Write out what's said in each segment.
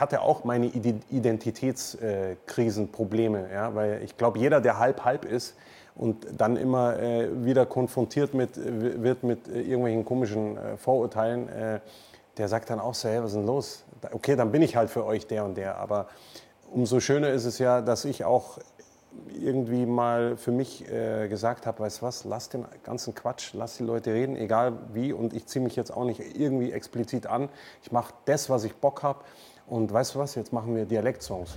ich hatte auch meine Identitätskrisenprobleme, ja, weil ich glaube, jeder, der halb halb ist und dann immer äh, wieder konfrontiert mit, wird mit irgendwelchen komischen äh, Vorurteilen, äh, der sagt dann auch so, hey, was ist denn los? Okay, dann bin ich halt für euch der und der, aber umso schöner ist es ja, dass ich auch irgendwie mal für mich äh, gesagt habe, weißt was, lass den ganzen Quatsch, lass die Leute reden, egal wie. Und ich ziehe mich jetzt auch nicht irgendwie explizit an. Ich mache das, was ich Bock habe. Und weißt du was, jetzt machen wir Dialektsongs.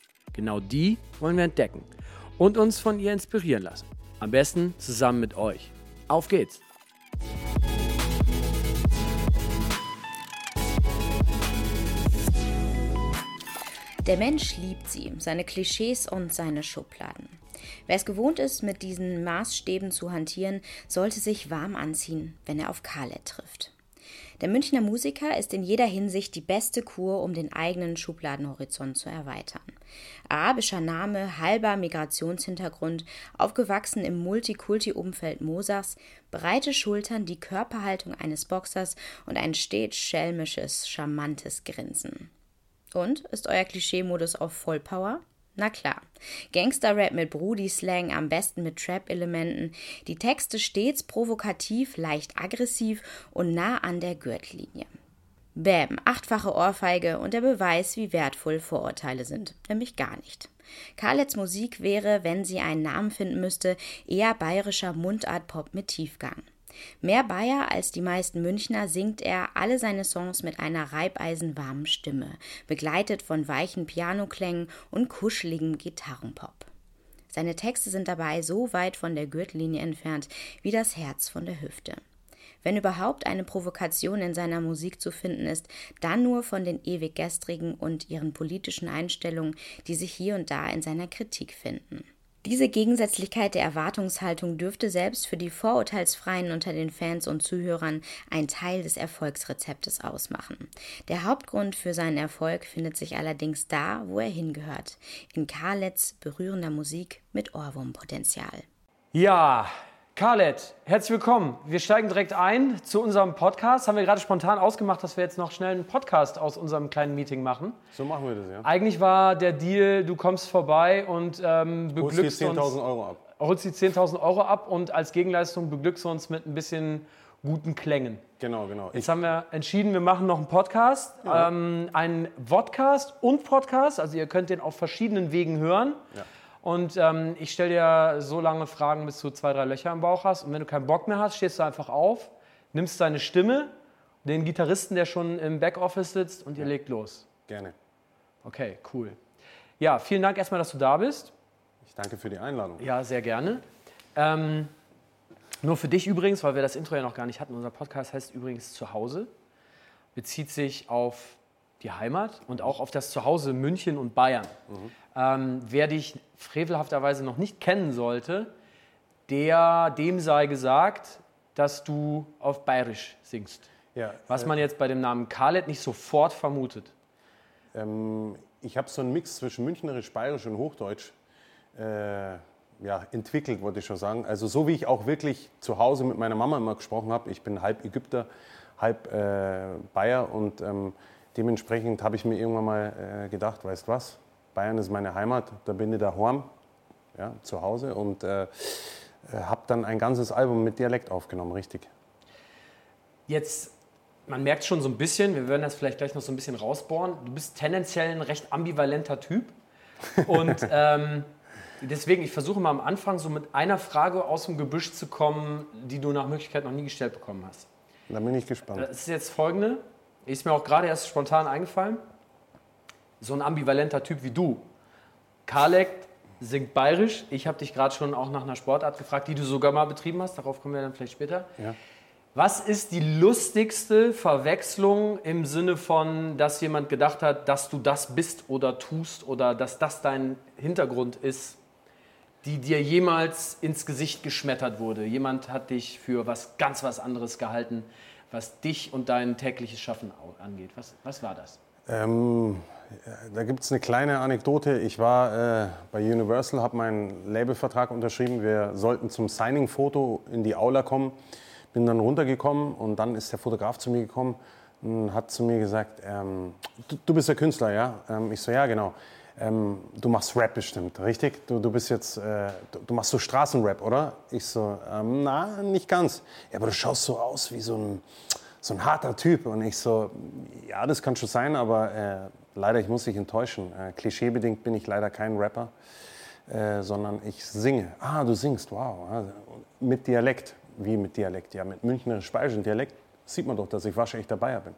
Genau die wollen wir entdecken und uns von ihr inspirieren lassen. Am besten zusammen mit euch. Auf geht's! Der Mensch liebt sie, seine Klischees und seine Schubladen. Wer es gewohnt ist, mit diesen Maßstäben zu hantieren, sollte sich warm anziehen, wenn er auf Khaled trifft. Der Münchner Musiker ist in jeder Hinsicht die beste Kur, um den eigenen Schubladenhorizont zu erweitern. Arabischer Name, halber Migrationshintergrund, aufgewachsen im Multikulti-Umfeld Mosachs, breite Schultern, die Körperhaltung eines Boxers und ein stets schelmisches, charmantes Grinsen. Und ist euer Klischee-Modus auf Vollpower? Na klar. Gangster-Rap mit Brudi-Slang, am besten mit Trap-Elementen. Die Texte stets provokativ, leicht aggressiv und nah an der Gürtellinie. Bäm, achtfache Ohrfeige und der Beweis, wie wertvoll Vorurteile sind. Nämlich gar nicht. Karlets Musik wäre, wenn sie einen Namen finden müsste, eher bayerischer Mundart-Pop mit Tiefgang. Mehr Bayer als die meisten Münchner singt er alle seine Songs mit einer reibeisenwarmen Stimme, begleitet von weichen Pianoklängen und kuscheligem Gitarrenpop. Seine Texte sind dabei so weit von der Gürtellinie entfernt wie das Herz von der Hüfte. Wenn überhaupt eine Provokation in seiner Musik zu finden ist, dann nur von den ewig gestrigen und ihren politischen Einstellungen, die sich hier und da in seiner Kritik finden. Diese Gegensätzlichkeit der Erwartungshaltung dürfte selbst für die Vorurteilsfreien unter den Fans und Zuhörern ein Teil des Erfolgsrezeptes ausmachen. Der Hauptgrund für seinen Erfolg findet sich allerdings da, wo er hingehört, in Karlets berührender Musik mit Ohrwurmpotenzial. Ja, Khaled, herzlich willkommen. Wir steigen direkt ein zu unserem Podcast. Haben wir gerade spontan ausgemacht, dass wir jetzt noch schnell einen Podcast aus unserem kleinen Meeting machen. So machen wir das, ja. Eigentlich war der Deal, du kommst vorbei und ähm, beglückst uns. 10.000 Euro ab. Holst die 10.000 Euro ab und als Gegenleistung beglückst du uns mit ein bisschen guten Klängen. Genau, genau. Jetzt haben wir entschieden, wir machen noch einen Podcast, ja. ähm, einen Vodcast und Podcast. Also ihr könnt den auf verschiedenen Wegen hören. Ja. Und ähm, ich stelle dir so lange Fragen, bis du zwei, drei Löcher im Bauch hast. Und wenn du keinen Bock mehr hast, stehst du einfach auf, nimmst deine Stimme, den Gitarristen, der schon im Backoffice sitzt, und ihr legt los. Gerne. Okay, cool. Ja, vielen Dank erstmal, dass du da bist. Ich danke für die Einladung. Ja, sehr gerne. Ähm, nur für dich übrigens, weil wir das Intro ja noch gar nicht hatten. Unser Podcast heißt übrigens Zuhause. Bezieht sich auf die Heimat und auch auf das Zuhause München und Bayern. Mhm. Ähm, wer dich frevelhafterweise noch nicht kennen sollte, der, dem sei gesagt, dass du auf Bayerisch singst. Ja, was äh, man jetzt bei dem Namen Khaled nicht sofort vermutet. Ähm, ich habe so einen Mix zwischen Münchnerisch, Bayerisch und Hochdeutsch äh, ja, entwickelt, wollte ich schon sagen. Also so wie ich auch wirklich zu Hause mit meiner Mama immer gesprochen habe. Ich bin halb Ägypter, halb äh, Bayer und ähm, dementsprechend habe ich mir irgendwann mal äh, gedacht, weißt was, Bayern ist meine Heimat, da bin ich daheim, ja, zu Hause und äh, äh, habe dann ein ganzes Album mit Dialekt aufgenommen, richtig. Jetzt, man merkt schon so ein bisschen, wir werden das vielleicht gleich noch so ein bisschen rausbohren, du bist tendenziell ein recht ambivalenter Typ und ähm, Deswegen, ich versuche mal am Anfang so mit einer Frage aus dem Gebüsch zu kommen, die du nach Möglichkeit noch nie gestellt bekommen hast. Da bin ich gespannt. Das ist jetzt folgende, ist mir auch gerade erst spontan eingefallen. So ein ambivalenter Typ wie du. Kalek singt bayerisch. Ich habe dich gerade schon auch nach einer Sportart gefragt, die du sogar mal betrieben hast. Darauf kommen wir dann vielleicht später. Ja. Was ist die lustigste Verwechslung im Sinne von, dass jemand gedacht hat, dass du das bist oder tust oder dass das dein Hintergrund ist, die dir jemals ins Gesicht geschmettert wurde? Jemand hat dich für was ganz was anderes gehalten, was dich und dein tägliches Schaffen angeht. Was, was war das? Ähm, da gibt es eine kleine Anekdote. Ich war äh, bei Universal, habe meinen Labelvertrag unterschrieben. Wir sollten zum Signing-Foto in die Aula kommen. Bin dann runtergekommen und dann ist der Fotograf zu mir gekommen und hat zu mir gesagt, ähm, du, du, bist der Künstler, ja? Ähm, ich so, ja, genau. Ähm, du machst Rap bestimmt, richtig? Du, du bist jetzt, äh, du, du, machst so Straßenrap, oder? Ich so, ähm, na, nicht ganz. Ja, aber du schaust so aus wie so ein, so ein harter Typ. Und ich so, ja, das kann schon sein, aber äh, leider, ich muss dich enttäuschen. Äh, klischeebedingt bin ich leider kein Rapper, äh, sondern ich singe. Ah, du singst, wow. Mit Dialekt. Wie mit Dialekt? Ja, mit münchnerisch-bayerischen Dialekt sieht man doch, dass ich waschechter Bayer bin.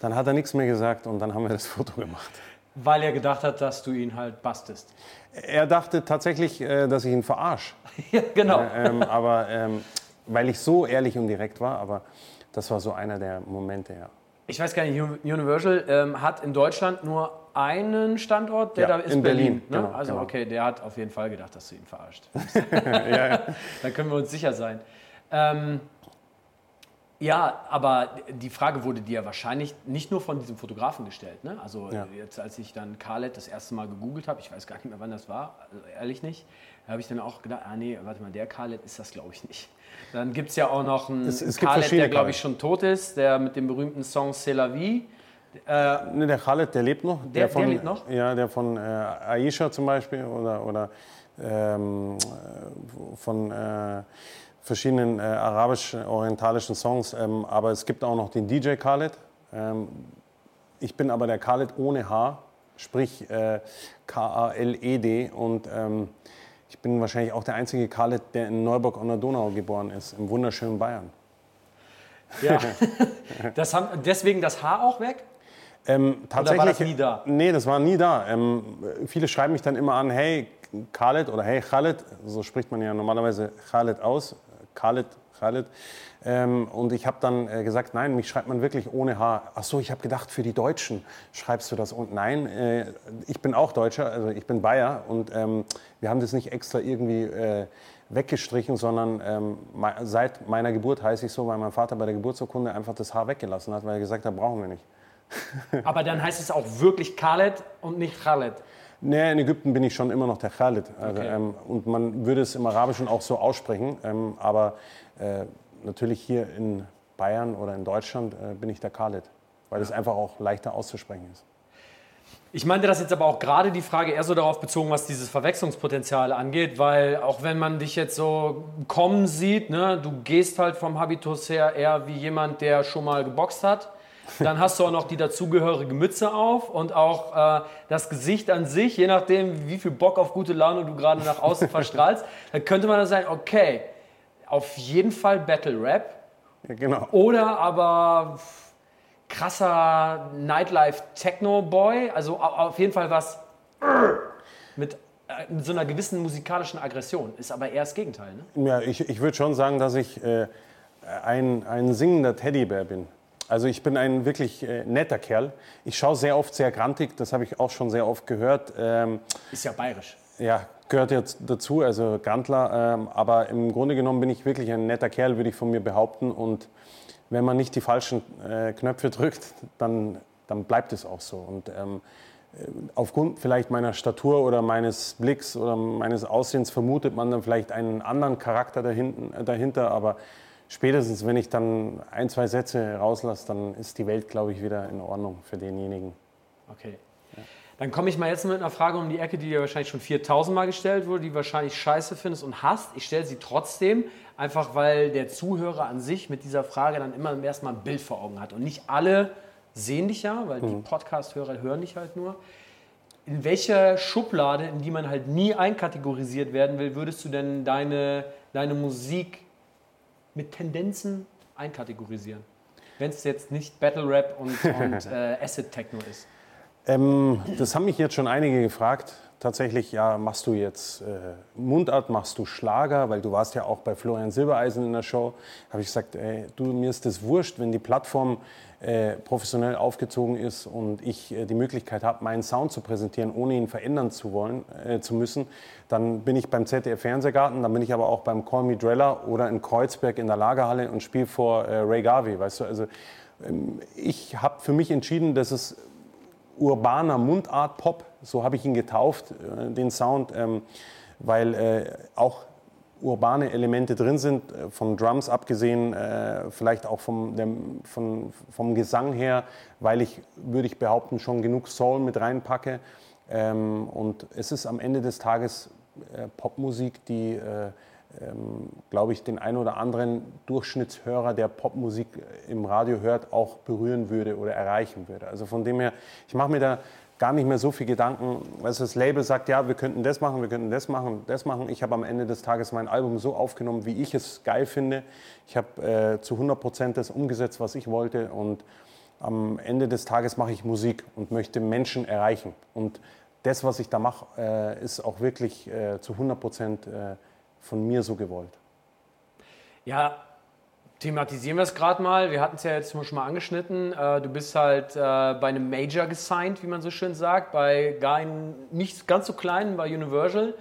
Dann hat er nichts mehr gesagt und dann haben wir das Foto gemacht. Weil er gedacht hat, dass du ihn halt bastest. Er dachte tatsächlich, äh, dass ich ihn verarsche. ja, genau. Äh, ähm, aber ähm, weil ich so ehrlich und direkt war, aber das war so einer der Momente, ja. Ich weiß gar nicht, Universal ähm, hat in Deutschland nur einen Standort, der ja, da ist in Berlin. Berlin ne? genau, also genau. okay, der hat auf jeden Fall gedacht, dass du ihn verarscht. ja, ja. Da können wir uns sicher sein. Ähm, ja, aber die Frage wurde dir wahrscheinlich nicht nur von diesem Fotografen gestellt. Ne? Also ja. jetzt, als ich dann Khaled das erste Mal gegoogelt habe, ich weiß gar nicht mehr, wann das war, also ehrlich nicht, da habe ich dann auch gedacht, ah nee, warte mal, der Khaled ist das, glaube ich, nicht. Dann gibt es ja auch noch einen es, es Khaled, der, glaube ich, schon tot ist, der mit dem berühmten Song C'est la vie. Äh, ne, der Khaled, der lebt noch. Der, der, von, der lebt noch? Ja, der von äh, Aisha zum Beispiel oder, oder ähm, von... Äh, verschiedenen äh, arabisch-orientalischen Songs. Ähm, aber es gibt auch noch den DJ Khaled. Ähm, ich bin aber der Khaled ohne H, sprich äh, K-A-L-E-D. Und ähm, ich bin wahrscheinlich auch der einzige Khaled, der in Neuburg an der Donau geboren ist, im wunderschönen Bayern. Ja, das haben, deswegen das H auch weg? Ähm, tatsächlich, oder war das nie da? Nee, das war nie da. Ähm, viele schreiben mich dann immer an, hey Khaled oder hey Khaled, so spricht man ja normalerweise Khaled aus, Khaled, Khaled. Ähm, und ich habe dann äh, gesagt, nein, mich schreibt man wirklich ohne H. Ach so, ich habe gedacht, für die Deutschen schreibst du das. Und nein, äh, ich bin auch Deutscher, also ich bin Bayer und ähm, wir haben das nicht extra irgendwie äh, weggestrichen, sondern ähm, seit meiner Geburt heiße ich so, weil mein Vater bei der Geburtsurkunde einfach das Haar weggelassen hat, weil er gesagt hat, brauchen wir nicht. Aber dann heißt es auch wirklich Khaled und nicht Khaled. Nee, in Ägypten bin ich schon immer noch der Khalid. Also, okay. ähm, und man würde es im Arabischen auch so aussprechen. Ähm, aber äh, natürlich hier in Bayern oder in Deutschland äh, bin ich der Khalid, weil es einfach auch leichter auszusprechen ist. Ich meinte das jetzt aber auch gerade die Frage eher so darauf bezogen, was dieses Verwechslungspotenzial angeht, weil auch wenn man dich jetzt so kommen sieht, ne, du gehst halt vom Habitus her eher wie jemand, der schon mal geboxt hat dann hast du auch noch die dazugehörige Mütze auf und auch äh, das Gesicht an sich, je nachdem, wie viel Bock auf gute Laune du gerade nach außen verstrahlst. Dann könnte man dann sagen, okay, auf jeden Fall Battle Rap. Ja, genau. Oder aber krasser Nightlife Techno Boy. Also auf jeden Fall was mit, äh, mit so einer gewissen musikalischen Aggression. Ist aber eher das Gegenteil. Ne? Ja, ich, ich würde schon sagen, dass ich äh, ein, ein singender Teddybär bin. Also ich bin ein wirklich äh, netter Kerl. Ich schaue sehr oft sehr grantig, das habe ich auch schon sehr oft gehört. Ähm, ist ja bayerisch. Ja, gehört jetzt dazu, also Grantler. Ähm, aber im Grunde genommen bin ich wirklich ein netter Kerl, würde ich von mir behaupten. Und wenn man nicht die falschen äh, Knöpfe drückt, dann, dann bleibt es auch so. Und ähm, äh, aufgrund vielleicht meiner Statur oder meines Blicks oder meines Aussehens vermutet man dann vielleicht einen anderen Charakter dahinten, dahinter. Aber spätestens, wenn ich dann ein, zwei Sätze rauslasse, dann ist die Welt, glaube ich, wieder in Ordnung für denjenigen. Okay. Ja. Dann komme ich mal jetzt mit einer Frage um die Ecke, die dir wahrscheinlich schon 4000 Mal gestellt wurde, die du wahrscheinlich scheiße findest und hast. Ich stelle sie trotzdem, einfach weil der Zuhörer an sich mit dieser Frage dann immer erstmal ein Bild vor Augen hat. Und nicht alle sehen dich ja, weil mhm. die Podcast-Hörer hören dich halt nur. in welcher Schublade, in die man halt nie einkategorisiert werden will, würdest du denn deine, deine Musik mit Tendenzen einkategorisieren? Wenn es jetzt nicht Battle Rap und, und äh, Acid Techno ist. Ähm, das haben mich jetzt schon einige gefragt. Tatsächlich, ja, machst du jetzt äh, Mundart, machst du Schlager, weil du warst ja auch bei Florian Silbereisen in der Show. Habe ich gesagt, ey, du, mir ist das wurscht, wenn die Plattform äh, professionell aufgezogen ist und ich äh, die Möglichkeit habe, meinen Sound zu präsentieren, ohne ihn verändern zu wollen, äh, zu müssen, dann bin ich beim ZDF Fernsehgarten, dann bin ich aber auch beim Call Me Drella oder in Kreuzberg in der Lagerhalle und spiele vor äh, Ray Garvey, weißt du, also ähm, ich habe für mich entschieden, dass es urbaner Mundart-Pop, so habe ich ihn getauft, äh, den Sound, ähm, weil äh, auch urbane Elemente drin sind, äh, von Drums abgesehen, vielleicht auch vom, dem, von, vom Gesang her, weil ich, würde ich behaupten, schon genug Soul mit reinpacke. Ähm, und es ist am Ende des Tages Popmusik, die ähm, glaube ich, den einen oder anderen Durchschnittshörer, der Popmusik im Radio hört, auch berühren würde oder erreichen würde. Also von dem her, ich mache mir da gar nicht mehr so viel Gedanken. Also das Label sagt, ja, wir könnten das machen, wir könnten das machen, das machen. Ich habe am Ende des Tages mein Album so aufgenommen, wie ich es geil finde. Ich habe äh, zu 100 Prozent das umgesetzt, was ich wollte. Und am Ende des Tages mache ich Musik und möchte Menschen erreichen. Und das, was ich da mache, äh, ist auch wirklich äh, zu 100 Prozent äh, von mir so gewollt. Ja, thematisieren wir es gerade mal. Wir hatten es ja jetzt schon mal angeschnitten. Äh, du bist halt äh, bei einem Major gesigned, wie man so schön sagt, bei gar einem nicht ganz so kleinen, bei Universal.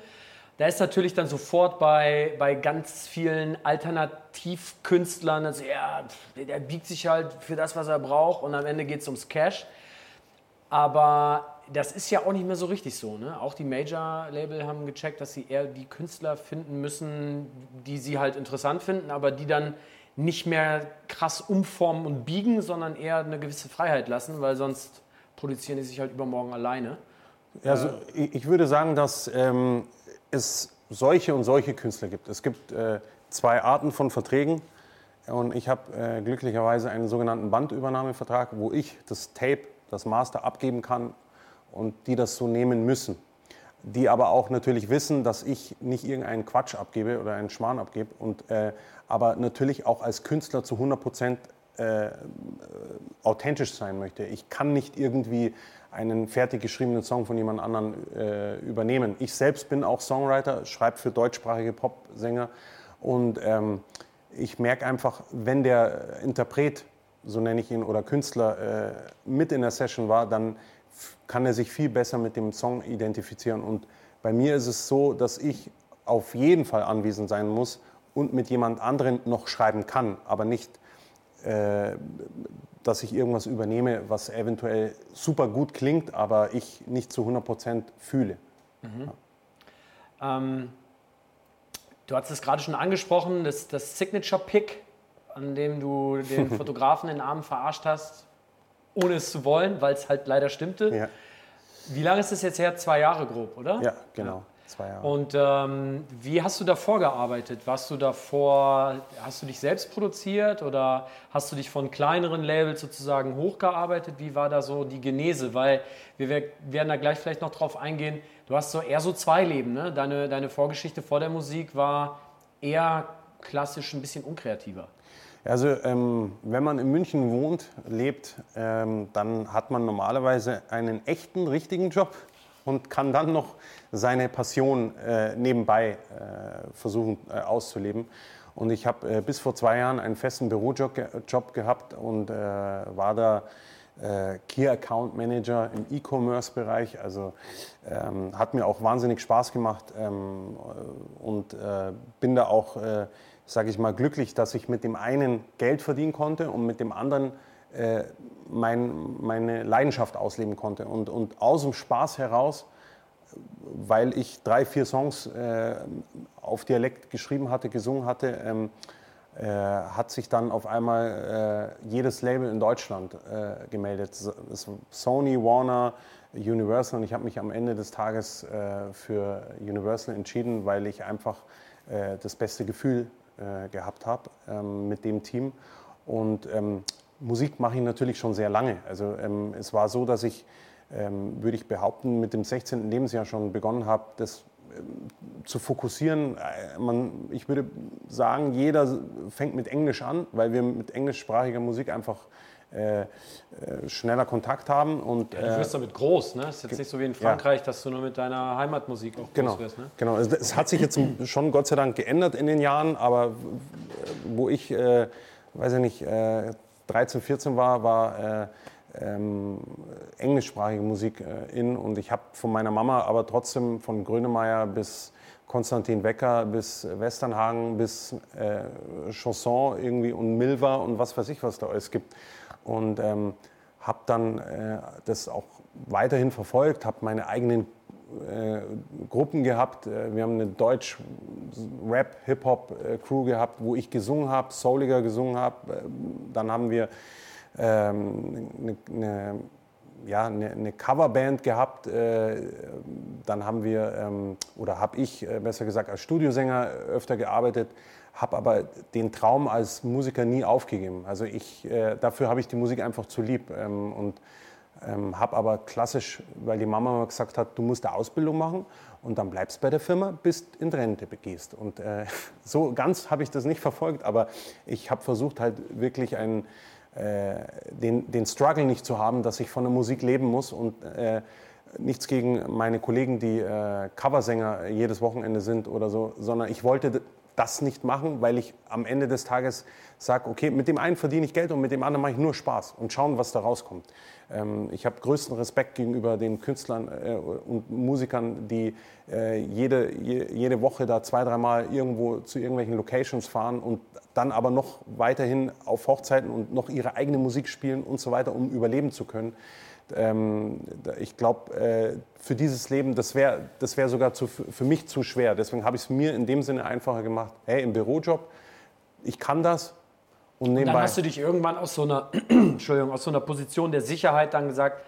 Da ist natürlich dann sofort bei, bei ganz vielen Alternativkünstlern, also er, der biegt sich halt für das, was er braucht und am Ende geht es ums Cash. Aber das ist ja auch nicht mehr so richtig so. Ne? Auch die Major-Label haben gecheckt, dass sie eher die Künstler finden müssen, die sie halt interessant finden, aber die dann nicht mehr krass umformen und biegen, sondern eher eine gewisse Freiheit lassen, weil sonst produzieren die sich halt übermorgen alleine. Also ich würde sagen, dass ähm, es solche und solche Künstler gibt. Es gibt äh, zwei Arten von Verträgen. Und ich habe äh, glücklicherweise einen sogenannten Bandübernahmevertrag, wo ich das Tape, das Master abgeben kann und die das so nehmen müssen. Die aber auch natürlich wissen, dass ich nicht irgendeinen Quatsch abgebe oder einen Schmarrn abgebe, und, äh, aber natürlich auch als Künstler zu 100 Prozent äh, authentisch sein möchte. Ich kann nicht irgendwie einen fertig geschriebenen Song von jemand anderem äh, übernehmen. Ich selbst bin auch Songwriter, schreibe für deutschsprachige Popsänger und ähm, ich merke einfach, wenn der Interpret, so nenne ich ihn, oder Künstler äh, mit in der Session war, dann kann er sich viel besser mit dem Song identifizieren. Und bei mir ist es so, dass ich auf jeden Fall anwesend sein muss und mit jemand anderem noch schreiben kann, aber nicht, äh, dass ich irgendwas übernehme, was eventuell super gut klingt, aber ich nicht zu 100 Prozent fühle. Mhm. Ja. Ähm, du hast es gerade schon angesprochen, das, das Signature-Pick, an dem du den Fotografen in den Arm verarscht hast, ohne es zu wollen, weil es halt leider stimmte. Ja. Wie lange ist es jetzt her? Zwei Jahre grob, oder? Ja, genau. Zwei Jahre. Und ähm, wie hast du davor gearbeitet? Warst du davor, hast du dich selbst produziert oder hast du dich von kleineren Labels sozusagen hochgearbeitet? Wie war da so die Genese? Weil wir werden da gleich vielleicht noch drauf eingehen. Du hast so eher so zwei Leben. Ne? Deine, deine Vorgeschichte vor der Musik war eher klassisch ein bisschen unkreativer. Also ähm, wenn man in München wohnt, lebt, ähm, dann hat man normalerweise einen echten, richtigen Job und kann dann noch seine Passion äh, nebenbei äh, versuchen äh, auszuleben. Und ich habe äh, bis vor zwei Jahren einen festen Bürojob Job gehabt und äh, war da äh, Key Account Manager im E-Commerce-Bereich. Also ähm, hat mir auch wahnsinnig Spaß gemacht ähm, und bin da auch sage ich mal, glücklich, dass ich mit dem einen Geld verdienen konnte und mit dem anderen äh, mein, meine Leidenschaft ausleben konnte. Und, und aus dem Spaß heraus, weil ich drei, vier Songs äh, auf Dialekt geschrieben hatte, gesungen hatte, ähm, äh, hat sich dann auf einmal äh, jedes Label in Deutschland äh, gemeldet. Sony, Warner, Universal. Und ich habe mich am Ende des Tages äh, für Universal entschieden, weil ich einfach das beste Gefühl äh, gehabt habe ähm, mit dem Team. Und ähm, Musik mache ich natürlich schon sehr lange. Also ähm, es war so, dass ich ähm, würde ich behaupten, mit dem 16. Lebensjahr schon begonnen habe, das ähm, zu fokussieren. Äh, man, ich würde sagen, jeder fängt mit Englisch an, weil wir mit englischsprachiger Musik einfach äh, äh, schneller Kontakt haben. Und, ja, du wirst damit groß, ne? Es ist jetzt nicht so wie in Frankreich, ja. dass du nur mit deiner Heimatmusik auch genau, groß wirst. Ne? Genau, es, es, hat sich jetzt schon Gott sei Dank geändert in den Jahren, aber wo ich, äh, weiß ich nicht, äh, 13, 14 war, war äh, ähm, englischsprachige Musik äh, in und ich habe von meiner Mama aber trotzdem von Grönemeyer bis Konstantin Wecker bis Westernhagen bis äh, Chanson irgendwie und Milva und was weiß ich, was da alles gibt und ähm, habe dann äh, das auch weiterhin verfolgt, habe meine eigenen äh, Gruppen gehabt. Äh, wir haben eine Deutsch-Rap-Hip-Hop-Crew gehabt, wo ich gesungen habe, Souliger gesungen habe. Äh, dann haben wir ähm, eine, eine, ja, eine, eine Coverband gehabt. Äh, dann haben wir, ähm, oder habe ich äh, besser gesagt, als Studiosänger öfter gearbeitet habe aber den Traum als Musiker nie aufgegeben. Also ich, äh, dafür habe ich die Musik einfach zu lieb ähm, und ähm, habe aber klassisch, weil die Mama immer gesagt hat, du musst eine Ausbildung machen und dann bleibst bei der Firma, bis in Rente begehst. Und äh, so ganz habe ich das nicht verfolgt, aber ich habe versucht halt wirklich einen, äh, den, den Struggle nicht zu haben, dass ich von der Musik leben muss und äh, nichts gegen meine Kollegen, die äh, Coversänger jedes Wochenende sind oder so, sondern ich wollte das nicht machen, weil ich am Ende des Tages sage, okay, mit dem einen verdiene ich Geld und mit dem anderen mache ich nur Spaß und schauen, was da rauskommt. Ähm, ich habe größten Respekt gegenüber den Künstlern äh, und Musikern, die äh, jede, je, jede Woche da zwei, dreimal irgendwo zu irgendwelchen Locations fahren und dann aber noch weiterhin auf Hochzeiten und noch ihre eigene Musik spielen und so weiter, um überleben zu können. Ähm, ich glaube, äh, für dieses Leben, das wäre das wär sogar zu, für mich zu schwer. Deswegen habe ich es mir in dem Sinne einfacher gemacht. Hey, im Bürojob, ich kann das. Und, nebenbei und dann hast du dich irgendwann aus so, einer, Entschuldigung, aus so einer Position der Sicherheit dann gesagt,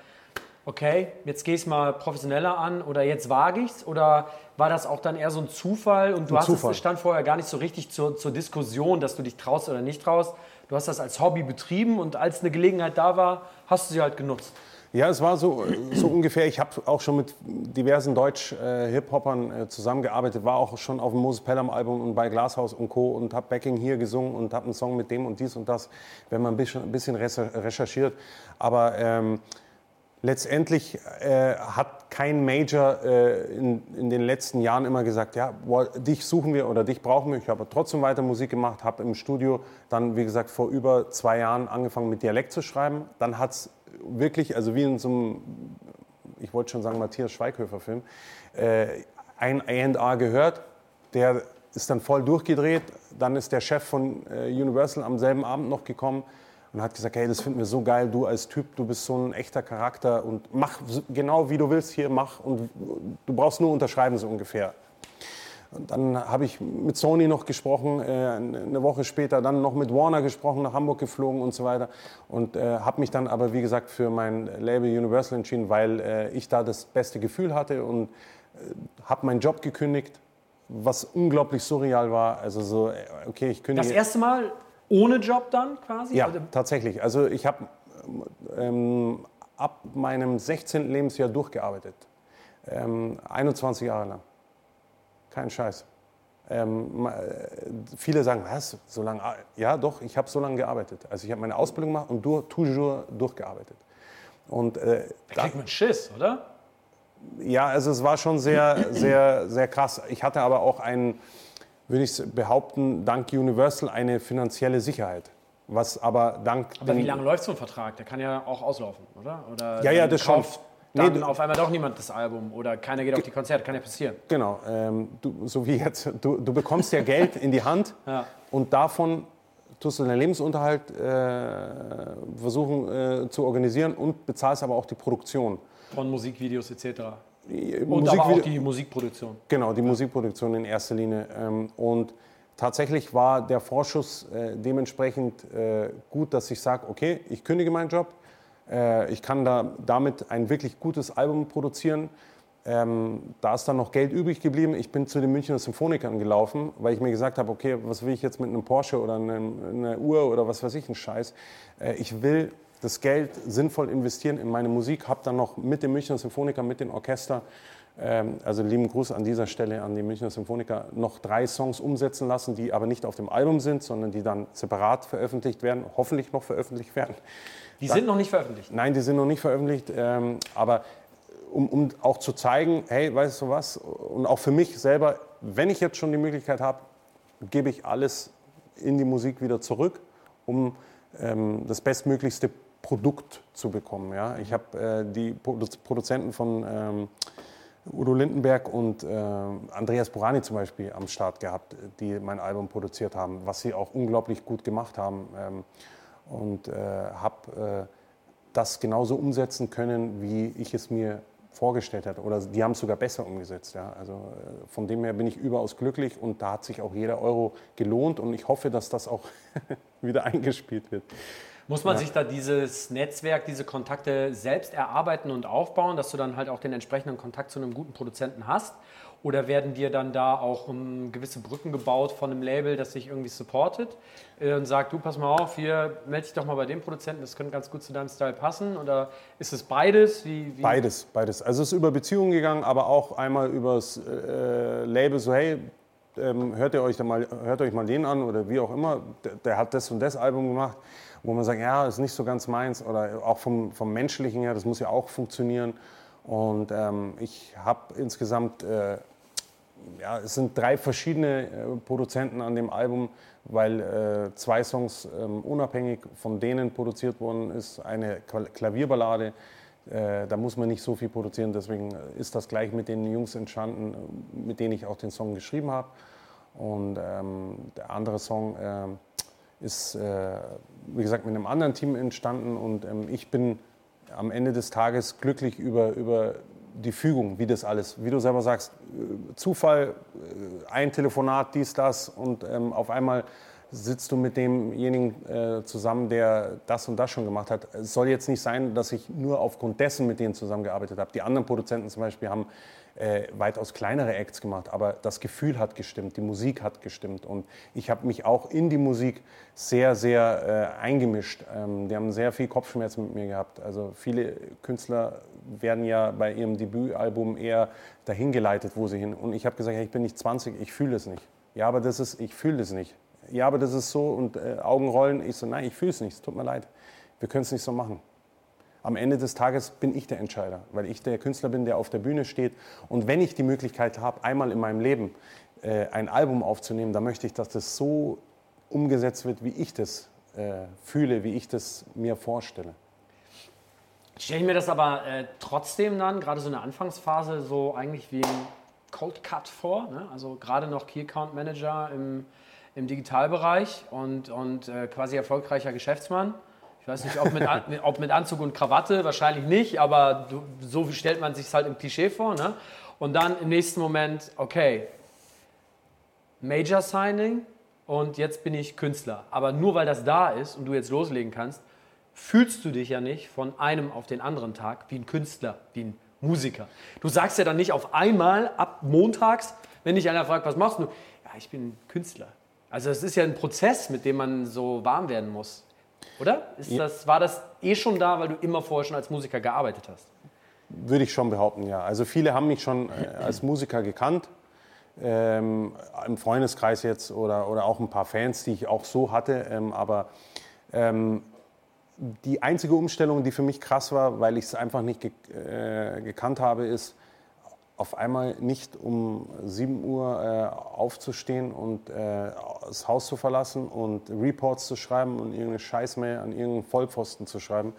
okay, jetzt gehe ich es mal professioneller an oder jetzt wage ich es? Oder war das auch dann eher so ein Zufall und du ein hast Zufall. es stand vorher gar nicht so richtig zur, zur Diskussion, dass du dich traust oder nicht traust? Du hast das als Hobby betrieben und als eine Gelegenheit da war, hast du sie halt genutzt. Ja, es war so, so ungefähr. Ich habe auch schon mit diversen Deutsch-Hip-Hopern äh, zusammengearbeitet, war auch schon auf dem Moses Pelham-Album und bei Glashaus und Co. und habe Backing hier gesungen und habe einen Song mit dem und dies und das, wenn man ein bisschen, ein bisschen recherchiert. Aber ähm, letztendlich äh, hat kein Major äh, in, in, den letzten Jahren immer gesagt, ja, boah, dich suchen wir oder dich brauchen wir. Ich habe trotzdem weiter Musik gemacht, habe im Studio dann, wie gesagt, vor über zwei Jahren angefangen mit Dialekt zu schreiben. Dann hat es wirklich, also wie in so einem, ich wollte schon sagen, Matthias Schweighöfer-Film, äh, ein A&R gehört, der ist dann voll durchgedreht. Dann ist der Chef von äh, Universal am selben Abend noch gekommen und hat gesagt, hey, das finden wir so geil, du als Typ, du bist so ein echter Charakter und mach genau wie du willst hier, mach und du brauchst nur unterschreiben so ungefähr. Dann habe ich mit Sony noch gesprochen, äh, eine Woche später dann noch mit Warner gesprochen, nach Hamburg geflogen und so weiter. Und äh, habe mich dann aber, wie gesagt, für mein Label Universal entschieden, weil äh, ich da das beste Gefühl hatte und habe meinen Job gekündigt, was unglaublich surreal war. Also so, okay, ich kündige. Das erste Mal ohne Job dann quasi? Ja, tatsächlich. Also ich habe ähm, ab meinem 16. Lebensjahr durchgearbeitet. Ähm, 21 Jahre lang. Kein Scheiß. Ähm, viele sagen, was, so lange? Ja, doch, ich habe so lange gearbeitet. Also ich habe meine Ausbildung gemacht und durch, toujours durchgearbeitet. Und, äh, da kriegt man Schiss, oder? Ja, also es war schon sehr, sehr, sehr krass. Ich hatte aber auch einen, würde ich behaupten, dank Universal eine finanzielle Sicherheit. Was aber dank. Aber wie lange läuft so ein Vertrag? Der kann ja auch auslaufen, oder? oder ja, ja, das schon dann nee, auf einmal doch niemand das Album oder keiner geht auf die Konzerte, kann ja passieren. Genau, ähm, du, so wie jetzt, du, du bekommst ja Geld in die Hand ja. und davon tust du deinen Lebensunterhalt äh, versuchen äh, zu organisieren und bezahlst aber auch die Produktion. Von Musikvideos etc. Und Musikvideo aber auch die Musikproduktion. Genau, die ja. Musikproduktion in erster Linie. Ähm, und tatsächlich war der Vorschuss äh, dementsprechend äh, gut, dass ich sage, okay, ich kündige meinen Job, äh, ich kann da damit ein wirklich gutes Album produzieren. Ähm, da ist dann noch Geld übrig geblieben. Ich bin zu den Münchner Symphonikern gelaufen, weil ich mir gesagt habe, okay, was will ich jetzt mit einem Porsche oder einem, einer Uhr oder was weiß ich, ein Scheiß. Äh, ich will das Geld sinnvoll investieren in meine Musik, habe dann noch mit dem Münchner Symphoniker, mit dem Orchester, ähm, also lieben Gruß an dieser Stelle an die Münchner Symphoniker, noch drei Songs umsetzen lassen, die aber nicht auf dem Album sind, sondern die dann separat veröffentlicht werden, hoffentlich noch veröffentlicht werden. Die sind noch nicht veröffentlicht? Nein, die sind noch nicht veröffentlicht, ähm, aber um, um auch zu zeigen, hey, weißt du was, und auch für mich selber, wenn ich jetzt schon die Möglichkeit habe, gebe ich alles in die Musik wieder zurück, um ähm, das bestmöglichste Produkt zu bekommen. Ja? Ich habe äh, die Produzenten von ähm, Udo Lindenberg und äh, Andreas Burani zum Beispiel am Start gehabt, die mein Album produziert haben, was sie auch unglaublich gut gemacht haben. Ähm, und äh, habe äh, das genauso umsetzen können, wie ich es mir vorgestellt hat. Oder die haben es sogar besser umgesetzt. Ja. Also äh, von dem her bin ich überaus glücklich und da hat sich auch jeder Euro gelohnt und ich hoffe, dass das auch wieder eingespielt wird. Muss man ja. sich da dieses Netzwerk, diese Kontakte selbst erarbeiten und aufbauen, dass du dann halt auch den entsprechenden Kontakt zu einem guten Produzenten hast? Oder werden dir dann da auch um, gewisse Brücken gebaut von einem Label, das sich irgendwie supportet äh, und sagt, du pass mal auf, hier melde dich doch mal bei dem Produzenten, das könnte ganz gut zu deinem Style passen? Oder ist es beides? Wie, wie? Beides, beides. Also es ist über Beziehungen gegangen, aber auch einmal übers äh, Label so, hey, ähm, hört, ihr euch mal, hört euch mal den an oder wie auch immer, der, der, hat das und das Album gemacht, wo man sagt, ja, ist nicht so ganz meins oder auch vom, vom Menschlichen her, das muss ja auch funktionieren. Und ähm, ich habe insgesamt äh, ja, es sind drei verschiedene äh, Produzenten an dem Album, weil äh, zwei Songs äh, unabhängig von denen produziert worden ist. Eine Klavierballade, äh, da muss man nicht so viel produzieren, deswegen ist das gleich mit den Jungs entstanden, mit denen ich auch den Song geschrieben habe. Und ähm, der andere Song ist, äh, wie gesagt, mit einem anderen Team entstanden und ähm, ich bin am Ende des Tages glücklich über, über die Fügung, wie das alles, wie du selber sagst, äh, Zufall, äh, ein Telefonat, dies, das und ähm, auf einmal sitzt du mit demjenigen äh, zusammen, der das und das schon gemacht hat. Es soll jetzt nicht sein, dass ich nur aufgrund dessen mit denen zusammengearbeitet habe. Die anderen Produzenten zum Beispiel haben äh, weitaus kleinere Acts gemacht, aber das Gefühl hat gestimmt, die Musik hat gestimmt und ich habe mich auch in die Musik sehr, sehr äh, eingemischt. Ähm, die haben sehr viel Kopfschmerzen mit mir gehabt. Also viele Künstler werden ja bei ihrem Debütalbum eher dahin geleitet, wo sie hin. Und ich habe gesagt, hey, ich bin nicht 20, ich fühle es nicht. Ja, aber das ist, ich fühle es nicht. Ja, aber das ist so und äh, Augenrollen. Ich so, nein, ich fühle es nicht. Es tut mir leid. Wir können es nicht so machen am Ende des Tages bin ich der Entscheider, weil ich der Künstler bin, der auf der Bühne steht. Und wenn ich die Möglichkeit habe, einmal in meinem Leben äh, ein Album aufzunehmen, dann möchte ich, dass das so umgesetzt wird, wie ich das äh, fühle, wie ich das mir vorstelle. Stelle ich mir das aber äh, trotzdem dann, gerade so eine Anfangsphase, so eigentlich wie ein Cold Cut vor. Ne? Also gerade noch Key Account Manager im, im Digitalbereich und, und äh, quasi erfolgreicher Geschäftsmann. Ich weiß nicht, ob mit, ob mit Anzug und Krawatte, wahrscheinlich nicht, aber so stellt man sich halt im Klischee vor. Ne? Und dann im nächsten Moment, okay, Major Signing und jetzt bin ich Künstler. Aber nur weil das da ist und du jetzt loslegen kannst, fühlst du dich ja nicht von einem auf den anderen Tag wie ein Künstler, wie ein Musiker. Du sagst ja dann nicht auf einmal ab montags, wenn dich einer fragt, was machst du? Ja, ich bin Künstler. Also es ist ja ein Prozess, mit dem man so warm werden muss. Oder? Ist das, war das eh schon da, weil du immer vorher schon als Musiker gearbeitet hast? Würde ich schon behaupten, ja. Also viele haben mich schon äh, als Musiker gekannt. Ähm, Im Freundeskreis jetzt oder, oder auch ein paar Fans, die ich auch so hatte. Ähm, aber ähm, die einzige Umstellung, die für mich krass war, weil ich es einfach nicht ge äh, gekannt habe, ist, auf einmal nicht um 7 Uhr äh, aufzustehen und äh, das Haus zu verlassen und Reports zu schreiben und irgendeine Scheißmail an irgendeinen Vollpfosten zu schreiben,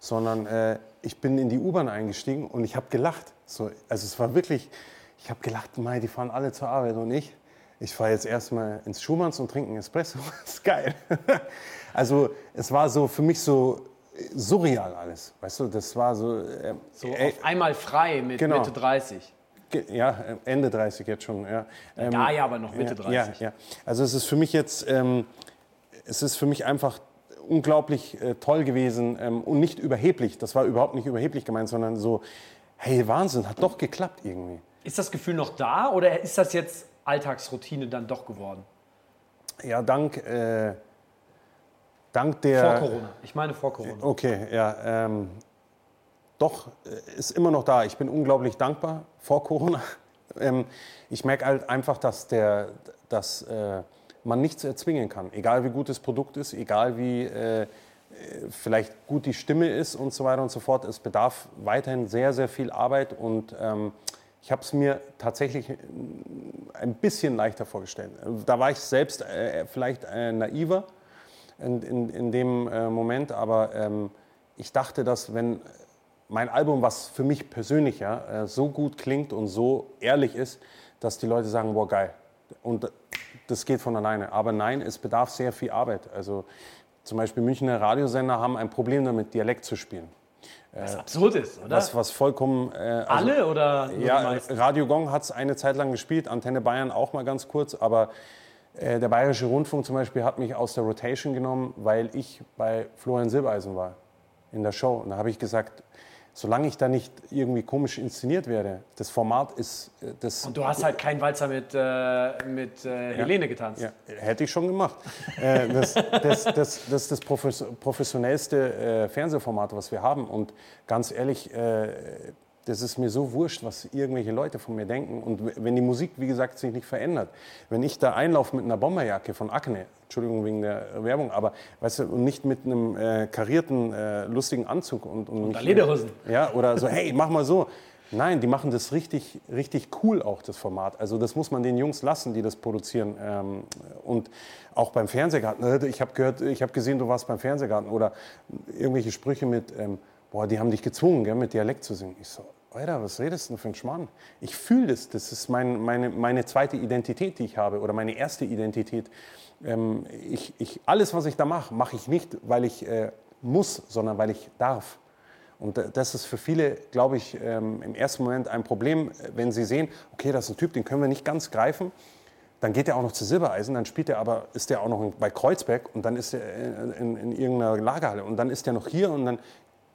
sondern äh, ich bin in die U-Bahn eingestiegen und ich habe gelacht. So, also es war wirklich, ich habe gelacht, Mai, die fahren alle zur Arbeit und ich, ich fahre jetzt erstmal ins Schumanns und trinke einen Espresso. Das ist geil. also es war so für mich so surreal alles. Weißt du, das war so. Äh, so äh, auf einmal frei mit genau. Mitte 30. Ja, Ende 30 jetzt schon. Ja, ähm, ja, ja aber noch Mitte 30. Ja, ja. Also es ist für mich jetzt, ähm, es ist für mich einfach unglaublich äh, toll gewesen ähm, und nicht überheblich. Das war überhaupt nicht überheblich gemeint, sondern so, hey, Wahnsinn, hat doch geklappt irgendwie. Ist das Gefühl noch da oder ist das jetzt Alltagsroutine dann doch geworden? Ja, dank. Äh, dank der. Vor Corona. Ich meine vor Corona. Okay, ja. Doch, äh, ist immer noch da. Ich bin unglaublich dankbar vor Corona. Ähm, ich merke halt einfach, dass, der, dass äh, man nichts erzwingen kann. Egal wie gut das Produkt ist, egal wie äh, vielleicht gut die Stimme ist und so weiter und so fort. Es bedarf weiterhin sehr, sehr viel Arbeit und ähm, ich habe es mir tatsächlich ein bisschen leichter vorgestellt. Da war ich selbst äh, vielleicht äh, naiver in, in, in dem äh, Moment, aber ähm, ich dachte, dass wenn mein Album, was für mich persönlich ja, äh, so gut klingt und so ehrlich ist, dass die Leute sagen, boah, geil. Und das geht von alleine. Aber nein, es bedarf sehr viel Arbeit. Also zum Beispiel Münchner Radiosender haben ein Problem damit, Dialekt zu spielen. Was absurd ist, oder? Was, was vollkommen. Äh, also, Alle oder Ja? Radio Gong hat es eine Zeit lang gespielt, Antenne Bayern auch mal ganz kurz, aber äh, der Bayerische Rundfunk zum Beispiel hat mich aus der Rotation genommen, weil ich bei Florian Silbereisen war in der Show. Und da habe ich gesagt, solange ich da nicht irgendwie komisch inszeniert werde, das Format ist äh, das. Und du hast halt keinen Walzer mit, äh, mit äh, Helene getanzt. Ja, hätte ich schon gemacht. äh, das, das, das, das ist das profes- professionellste äh, Fernsehformat, was wir haben. Und ganz ehrlich, äh, das ist mir so wurscht, was irgendwelche Leute von mir denken. Und wenn die Musik, wie gesagt, sich nicht verändert. Wenn ich da einlaufe mit einer Bomberjacke von Acne, Entschuldigung wegen der Werbung, aber weißt du, und nicht mit einem äh, karierten, äh, lustigen Anzug und, und, mich- Lederhosen. ja, oder so, hey, mach mal so. Nein, die machen das richtig, richtig cool auch, das Format. Also das muss man den Jungs lassen, die das produzieren. Ähm, und auch beim Fernsehgarten. äh, Ich habe gehört, ich habe gesehen, du warst beim Fernsehgarten. Oder irgendwelche Sprüche mit, ähm, boah, die haben dich gezwungen, gell, mit Dialekt zu singen. Ich so, Alter, was redest du denn für ein Schmarrn? Ich fühle das. Das ist mein, meine, meine zweite Identität, die ich habe. Oder meine erste Identität. Ähm, ich, ich, alles, was ich da mache, mache ich nicht, weil ich äh, muss, sondern weil ich darf. Und äh, das ist für viele, glaube ich, ähm, im ersten Moment ein Problem, äh, wenn sie sehen, okay, das ist ein Typ, den können wir nicht ganz greifen. Dann geht er auch noch zu Silbereisen, dann spielt er aber, ist er auch noch bei Kreuzberg und dann ist er in, in, in irgendeiner Lagerhalle und dann ist er noch hier und dann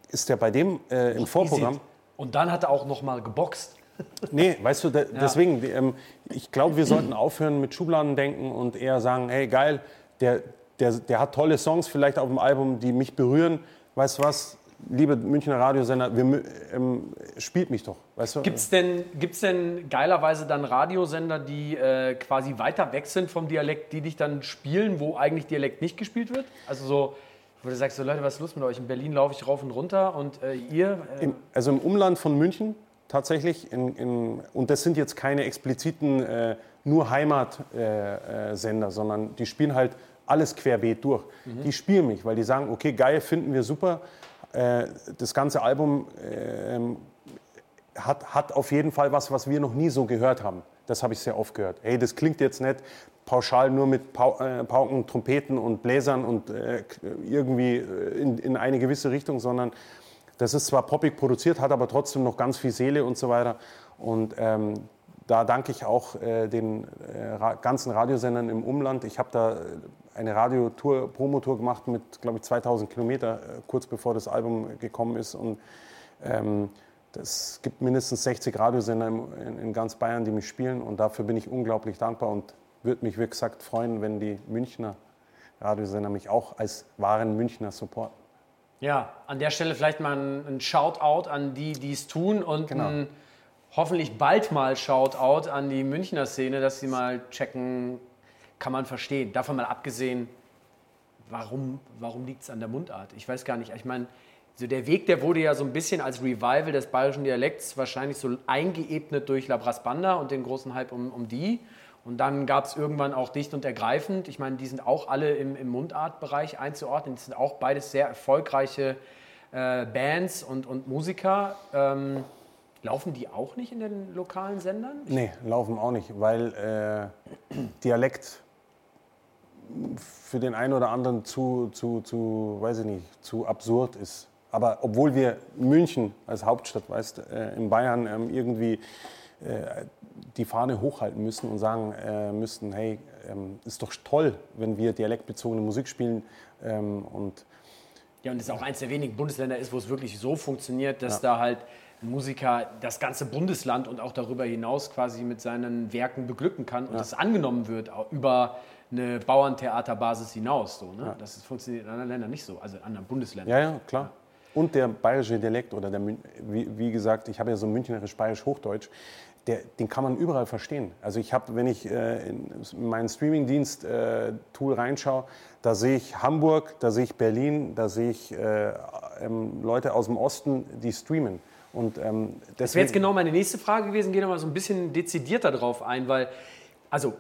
ist er bei dem äh, im Vorprogramm. Und dann hat er auch noch mal geboxt. Nee, weißt du, de deswegen, die, ähm, ich glaube, wir sollten aufhören mit Schubladen denken und eher sagen, hey geil, der, der, der hat tolle Songs vielleicht auf dem Album, die mich berühren. Weißt du was, liebe Münchner Radiosender, wir, ähm, spielt mich doch. Weißt du? Gibt es denn, gibt's denn geilerweise dann Radiosender, die äh, quasi weiter weg sind vom Dialekt, die dich dann spielen, wo eigentlich Dialekt nicht gespielt wird? Also so, wo du sagst, so Leute, was ist los mit euch? In Berlin laufe ich rauf und runter und äh, ihr? Äh, Im, also im Umland von München tatsächlich, in, in, und das sind jetzt keine expliziten äh, nur Heimatsender, äh, Sender, sondern die spielen halt alles querbeet durch. Die spielen mich, weil die sagen, okay, geil, finden wir super. Äh, das ganze Album ähm, hat, hat auf jeden Fall was, was wir noch nie so gehört haben. Das habe ich sehr oft gehört. Hey, das klingt jetzt nicht pauschal nur mit äh, Pauken, Trompeten und Bläsern und äh, irgendwie äh, in, in eine gewisse Richtung, sondern das ist zwar poppig produziert, hat aber trotzdem noch ganz viel Seele und so weiter. Und ähm, da danke ich auch äh, den äh, ganzen Radiosendern im Umland. Ich habe da eine Radiotour, Promotour gemacht mit, glaube ich, 2000 Kilometer, äh, kurz bevor das Album gekommen ist. Und ähm, das gibt mindestens 60 Radiosender in, in ganz Bayern, die mich spielen. Und dafür bin ich unglaublich dankbar und würde mich, wie gesagt, freuen, wenn die Münchner Radiosender mich auch als wahren Münchner supporten. ja, an der Stelle vielleicht mal ein, ein Shoutout an die, die es tun und Genau. ein hoffentlich bald mal Shoutout an die Münchner Szene, dass sie mal checken, kann man verstehen. Davon mal abgesehen, warum, warum liegt es an der Mundart? Ich weiß gar nicht. Ich meine, so der Weg, der wurde ja so ein bisschen als Revival des bayerischen Dialekts wahrscheinlich so eingeebnet durch La Brasbanda und den großen Hype um, um die. Und dann gab es irgendwann auch dicht und ergreifend. Ich meine, die sind auch alle im, im Mundartbereich einzuordnen. Das sind auch beides sehr erfolgreiche äh, Bands und, und Musiker. Ähm, laufen die auch nicht in den lokalen Sendern? Nee, laufen auch nicht, weil äh, Dialekt für den einen oder anderen zu, zu, zu, weiß ich nicht, zu absurd ist. Aber obwohl wir München als Hauptstadt, weißt, äh, in Bayern ähm, irgendwie äh, die Fahne hochhalten müssen und sagen äh, müssten, hey, ähm, ist doch toll, wenn wir dialektbezogene Musik spielen ähm, und Ja, und es ist auch eins der wenigen Bundesländer ist, wo es wirklich so funktioniert, dass da halt ein Musiker das ganze Bundesland und auch darüber hinaus quasi mit seinen Werken beglücken kann und das angenommen wird über eine Bauerntheaterbasis hinaus. So, ne? Das funktioniert in anderen Ländern nicht so, also in anderen Bundesländern. Ja, ja, klar. Und der bayerische Dialekt oder der, wie, wie gesagt, ich habe ja so münchnerisch-bayerisch-hochdeutsch, den kann man überall verstehen. Also ich habe, wenn ich äh, in meinen Streamingdienst-Tool reinschaue, da sehe ich Hamburg, da sehe ich Berlin, da sehe ich äh, ähm, Leute aus dem Osten, die streamen. Und ähm, Das wäre jetzt genau meine nächste Frage gewesen. Geh noch mal so ein bisschen dezidierter drauf ein, weil, also,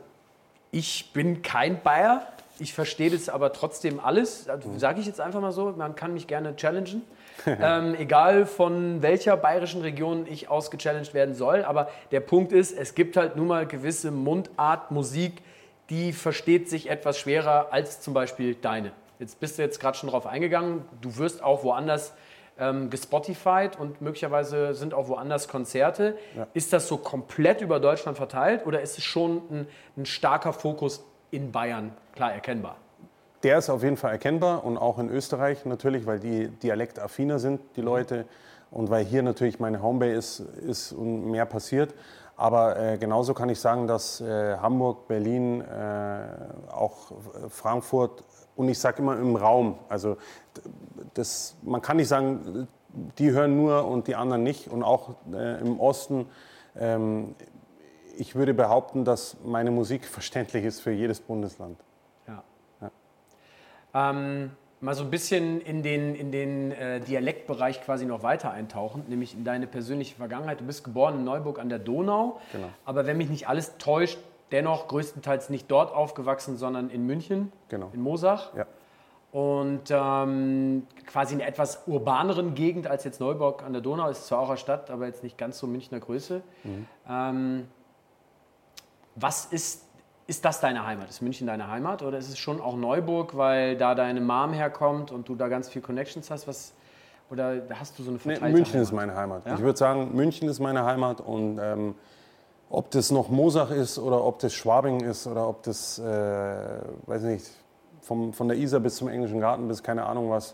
ich bin kein Bayer. Ich verstehe das aber trotzdem alles. Sage ich jetzt einfach mal so. Man kann mich gerne challengen. ähm, egal von welcher bayerischen Region ich aus gechallenged werden soll. Aber der Punkt ist, es gibt halt nun mal gewisse Mundart, Musik, die versteht sich etwas schwerer als zum Beispiel deine. Jetzt bist du jetzt gerade schon drauf eingegangen. Du wirst auch woanders ähm, gespotified und möglicherweise sind auch woanders Konzerte. Ist das so komplett über Deutschland verteilt oder ist es schon ein, ein starker Fokus in Bayern klar erkennbar? Der ist auf jeden Fall erkennbar und auch in Österreich natürlich, weil die dialektaffiner sind, die Leute. Und weil hier natürlich meine Homebase ist, ist und mehr passiert. Aber äh, genauso kann ich sagen, dass äh, Hamburg, Berlin, äh, auch Frankfurt und ich sage immer im Raum. Also das, man kann nicht sagen, die hören nur und die anderen nicht. Und auch äh, im Osten. Ähm, ich würde behaupten, dass meine Musik verständlich ist für jedes Bundesland. Ähm, mal so ein bisschen in den, in den äh, Dialektbereich quasi noch weiter eintauchen, nämlich in deine persönliche Vergangenheit. Du bist geboren in Neuburg an der Donau, Genau. aber wenn mich nicht alles täuscht, dennoch größtenteils nicht dort aufgewachsen, sondern in München, Genau. in Mosach. Ja. Und ähm, quasi in einer etwas urbaneren Gegend als jetzt Neuburg an der Donau, ist zwar auch eine Stadt, aber jetzt nicht ganz so Münchner Größe. Ähm, was ist, ist das deine Heimat? Ist München deine Heimat oder ist es schon auch Neuburg, weil da deine Mom herkommt und du da ganz viel Connections hast? Was, oder hast du so eine Nee, verteilte München ist Heimat? meine Heimat. Ja? Ich würde sagen, München ist meine Heimat und ähm, ob das noch Mosach ist oder ob das Schwabing ist oder ob das, äh, weiß nicht, vom, von der Isar bis zum Englischen Garten bis keine Ahnung was.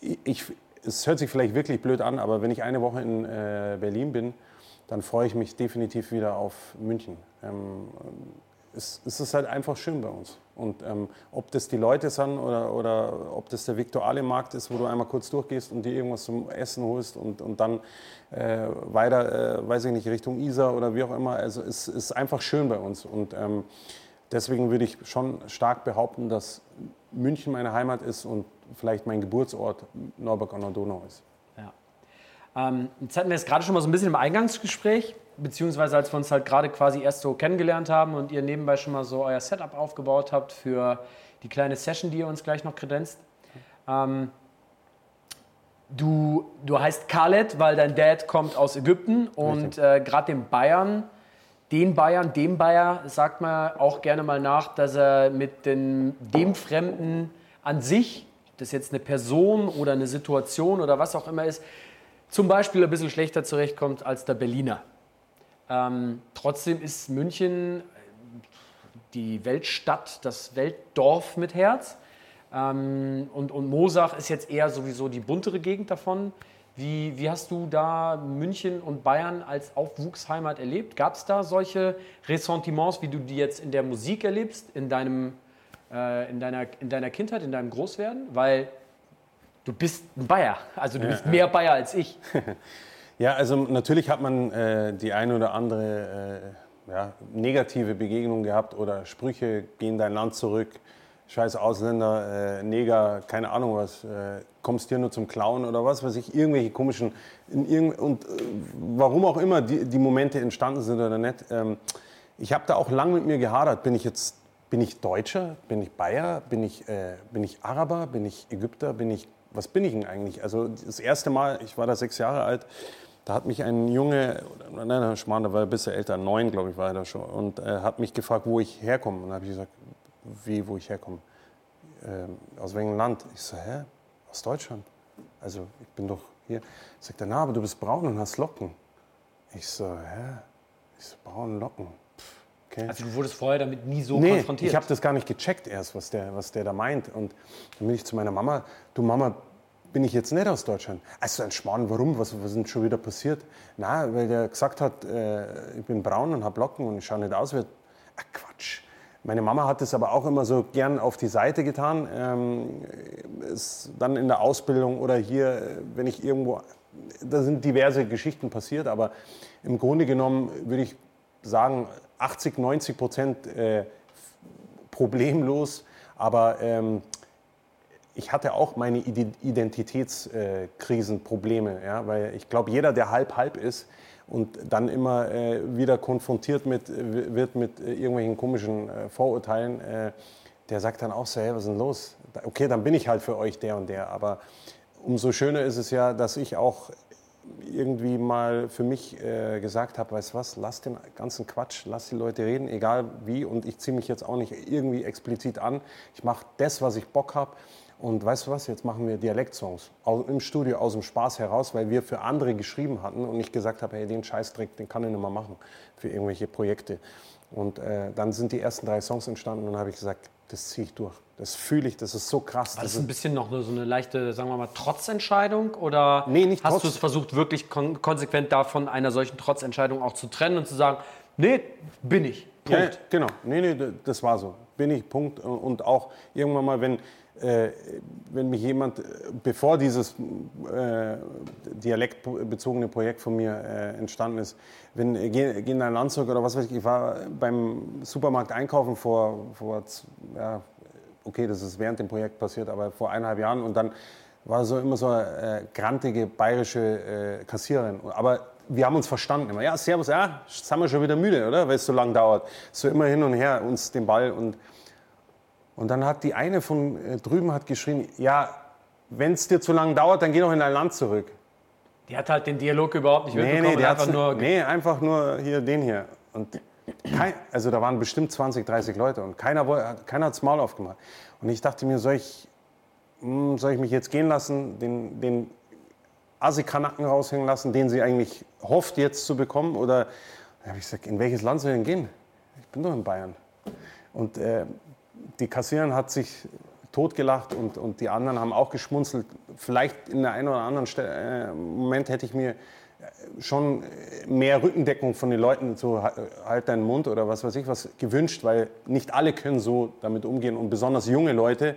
Ich, es hört sich vielleicht wirklich blöd an, aber wenn ich eine Woche in äh, Berlin bin, dann freue ich mich definitiv wieder auf München. Ähm, es, ist halt einfach schön bei uns. Und ähm, ob das die Leute sind oder, oder ob das der Viktualienmarkt ist, wo du einmal kurz durchgehst und dir irgendwas zum Essen holst und, und dann äh, weiter, äh, weiß ich nicht, Richtung Isar oder wie auch immer. Also es ist einfach schön bei uns. Und ähm, deswegen würde ich schon stark behaupten, dass München meine Heimat ist und vielleicht mein Geburtsort Neuburg an der Donau ist. Ja. Ähm, jetzt hatten wir es gerade schon mal so ein bisschen im Eingangsgespräch, beziehungsweise als wir uns halt gerade quasi erst so kennengelernt haben und ihr nebenbei schon mal so euer Setup aufgebaut habt für die kleine Session, die ihr uns gleich noch kredenzt. Ähm, du, du heißt Khaled, weil dein Dad kommt aus Ägypten und äh, gerade den Bayern, den Bayern, dem Bayer sagt man auch gerne mal nach, dass er mit den, dem Fremden an sich, das jetzt eine Person oder eine Situation oder was auch immer ist, zum Beispiel ein bisschen schlechter zurechtkommt als der Berliner. Ähm, trotzdem ist München äh, die Weltstadt, das Weltdorf mit Herz. Ähm, und, und Mosach ist jetzt eher sowieso die buntere Gegend davon. Wie, wie hast du da München und Bayern als Aufwuchsheimat erlebt? Gab es da solche Ressentiments, wie du die jetzt in der Musik erlebst, in, deinem, äh, in, deiner, in deiner Kindheit, in deinem Großwerden? Weil du bist ein Bayer, also du bist mehr Bayer als ich. Ja, also natürlich hat man äh, die eine oder andere äh, ja, negative Begegnung gehabt oder Sprüche, geh in dein Land zurück, scheiß Ausländer, äh, Neger, keine Ahnung was, äh, kommst hier nur zum Klauen oder was weiß ich, irgendwelche komischen, irgend, und äh, warum auch immer die, die Momente entstanden sind oder nicht. Ähm, ich habe da auch lang mit mir gehadert, bin ich jetzt, bin ich Deutscher, bin ich Bayer, bin ich, äh, bin ich Araber, bin ich Ägypter, bin ich, was bin ich denn eigentlich? Also das erste Mal, ich war da sechs Jahre alt, da hat mich ein Junge, nein, nein, Schmarrn, der war ein bisschen älter, neun, glaube ich, war er da schon, und äh, hat mich gefragt, wo ich herkomme. Und dann habe ich gesagt, wie, wo ich herkomme? Ähm, aus welchem Land? Ich so, hä? Aus Deutschland? Also, ich bin doch hier. Sagt er, na, aber du bist braun und hast Locken. Ich so, hä? Ich so, braun Locken. Pff, okay. Also du wurdest vorher damit nie so Nee, konfrontiert. ich habe das gar nicht gecheckt erst, was der, was der da meint. Und dann bin ich zu meiner Mama, du Mama, bin ich jetzt nicht aus Deutschland. Also ein Schmarrn, warum? Was, was ist denn schon wieder passiert? Na, weil der gesagt hat, äh, ich bin braun und habe Locken und ich schaue nicht aus wie... Ach, Quatsch. Meine Mama hat es aber auch immer so gern auf die Seite getan. Ähm, dann in der Ausbildung oder hier, wenn ich irgendwo... Da sind diverse Geschichten passiert, aber im Grunde genommen würde ich sagen, 80, 90 Prozent äh, problemlos. Aber ähm, ich hatte auch meine Identitätskrisenprobleme, ja, weil ich glaube, jeder, der halb halb ist und dann immer äh, wieder konfrontiert mit, wird mit äh, irgendwelchen komischen äh, Vorurteilen, äh, der sagt dann auch so, hey, was ist denn los? Okay, dann bin ich halt für euch der und der. Aber umso schöner ist es ja, dass ich auch irgendwie mal für mich äh, gesagt habe, weißt was, lass den ganzen Quatsch, lass die Leute reden, egal wie. Und ich ziehe mich jetzt auch nicht irgendwie explizit an. Ich mache das, was ich Bock habe. Und weißt du was, jetzt machen wir Dialektsongs im Studio aus dem Spaß heraus, weil wir für andere geschrieben hatten und ich gesagt habe, hey, den Scheißdreck, den kann ich nicht mehr machen für irgendwelche Projekte. Und äh, dann sind die ersten drei Songs entstanden und dann habe ich gesagt, das ziehe ich durch. Das fühle ich, das ist so krass. War das das ein bisschen noch so eine leichte, sagen wir mal, Trotzentscheidung? Oder nee, nicht hast du es versucht, wirklich kon konsequent davon einer solchen Trotzentscheidung auch zu trennen und zu sagen, nee, bin ich. Punkt. Ja, genau. Nee, nee, das war so. Bin ich, Punkt. Und auch irgendwann mal, wenn, wenn mich jemand, bevor dieses äh, dialektbezogene Projekt von mir äh, entstanden ist, wenn äh, geh, geh in einen Anzug oder was weiß ich, ich war beim Supermarkt einkaufen vor, vor ja, okay, das ist während dem Projekt passiert, aber vor eineinhalb Jahren und dann war so immer so eine äh, grantige bayerische äh, Kassiererin. Aber wir haben uns verstanden immer. Ja, servus, ja, sind wir schon wieder müde, oder? Weil es so lange dauert. So immer hin und her uns den Ball und und dann hat die eine von äh, drüben hat geschrien, ja, wenn es dir zu lange dauert, dann geh doch in dein Land zurück. Die hat halt den Dialog überhaupt nicht Nee, mitbekommen. nee, einfach nur nee, einfach nur hier den hier. Und kein, also da waren bestimmt 20, 30 Leute und keiner, keiner hat das Maul aufgemacht. Und ich dachte mir, soll ich, hm, soll ich mich jetzt gehen lassen, den, den Assi-Kanacken raushängen lassen, den sie eigentlich hofft jetzt zu bekommen? Oder da habe ich gesagt, in welches Land soll ich denn gehen? Ich bin doch in Bayern. Und äh, die Kassiererin hat sich totgelacht und, und die anderen haben auch geschmunzelt. Vielleicht in der einen oder anderen Stelle, äh, Moment hätte ich mir äh, schon mehr Rückendeckung von den Leuten, so ha- halt deinen Mund oder was weiß ich was, gewünscht, weil nicht alle können so damit umgehen und besonders junge Leute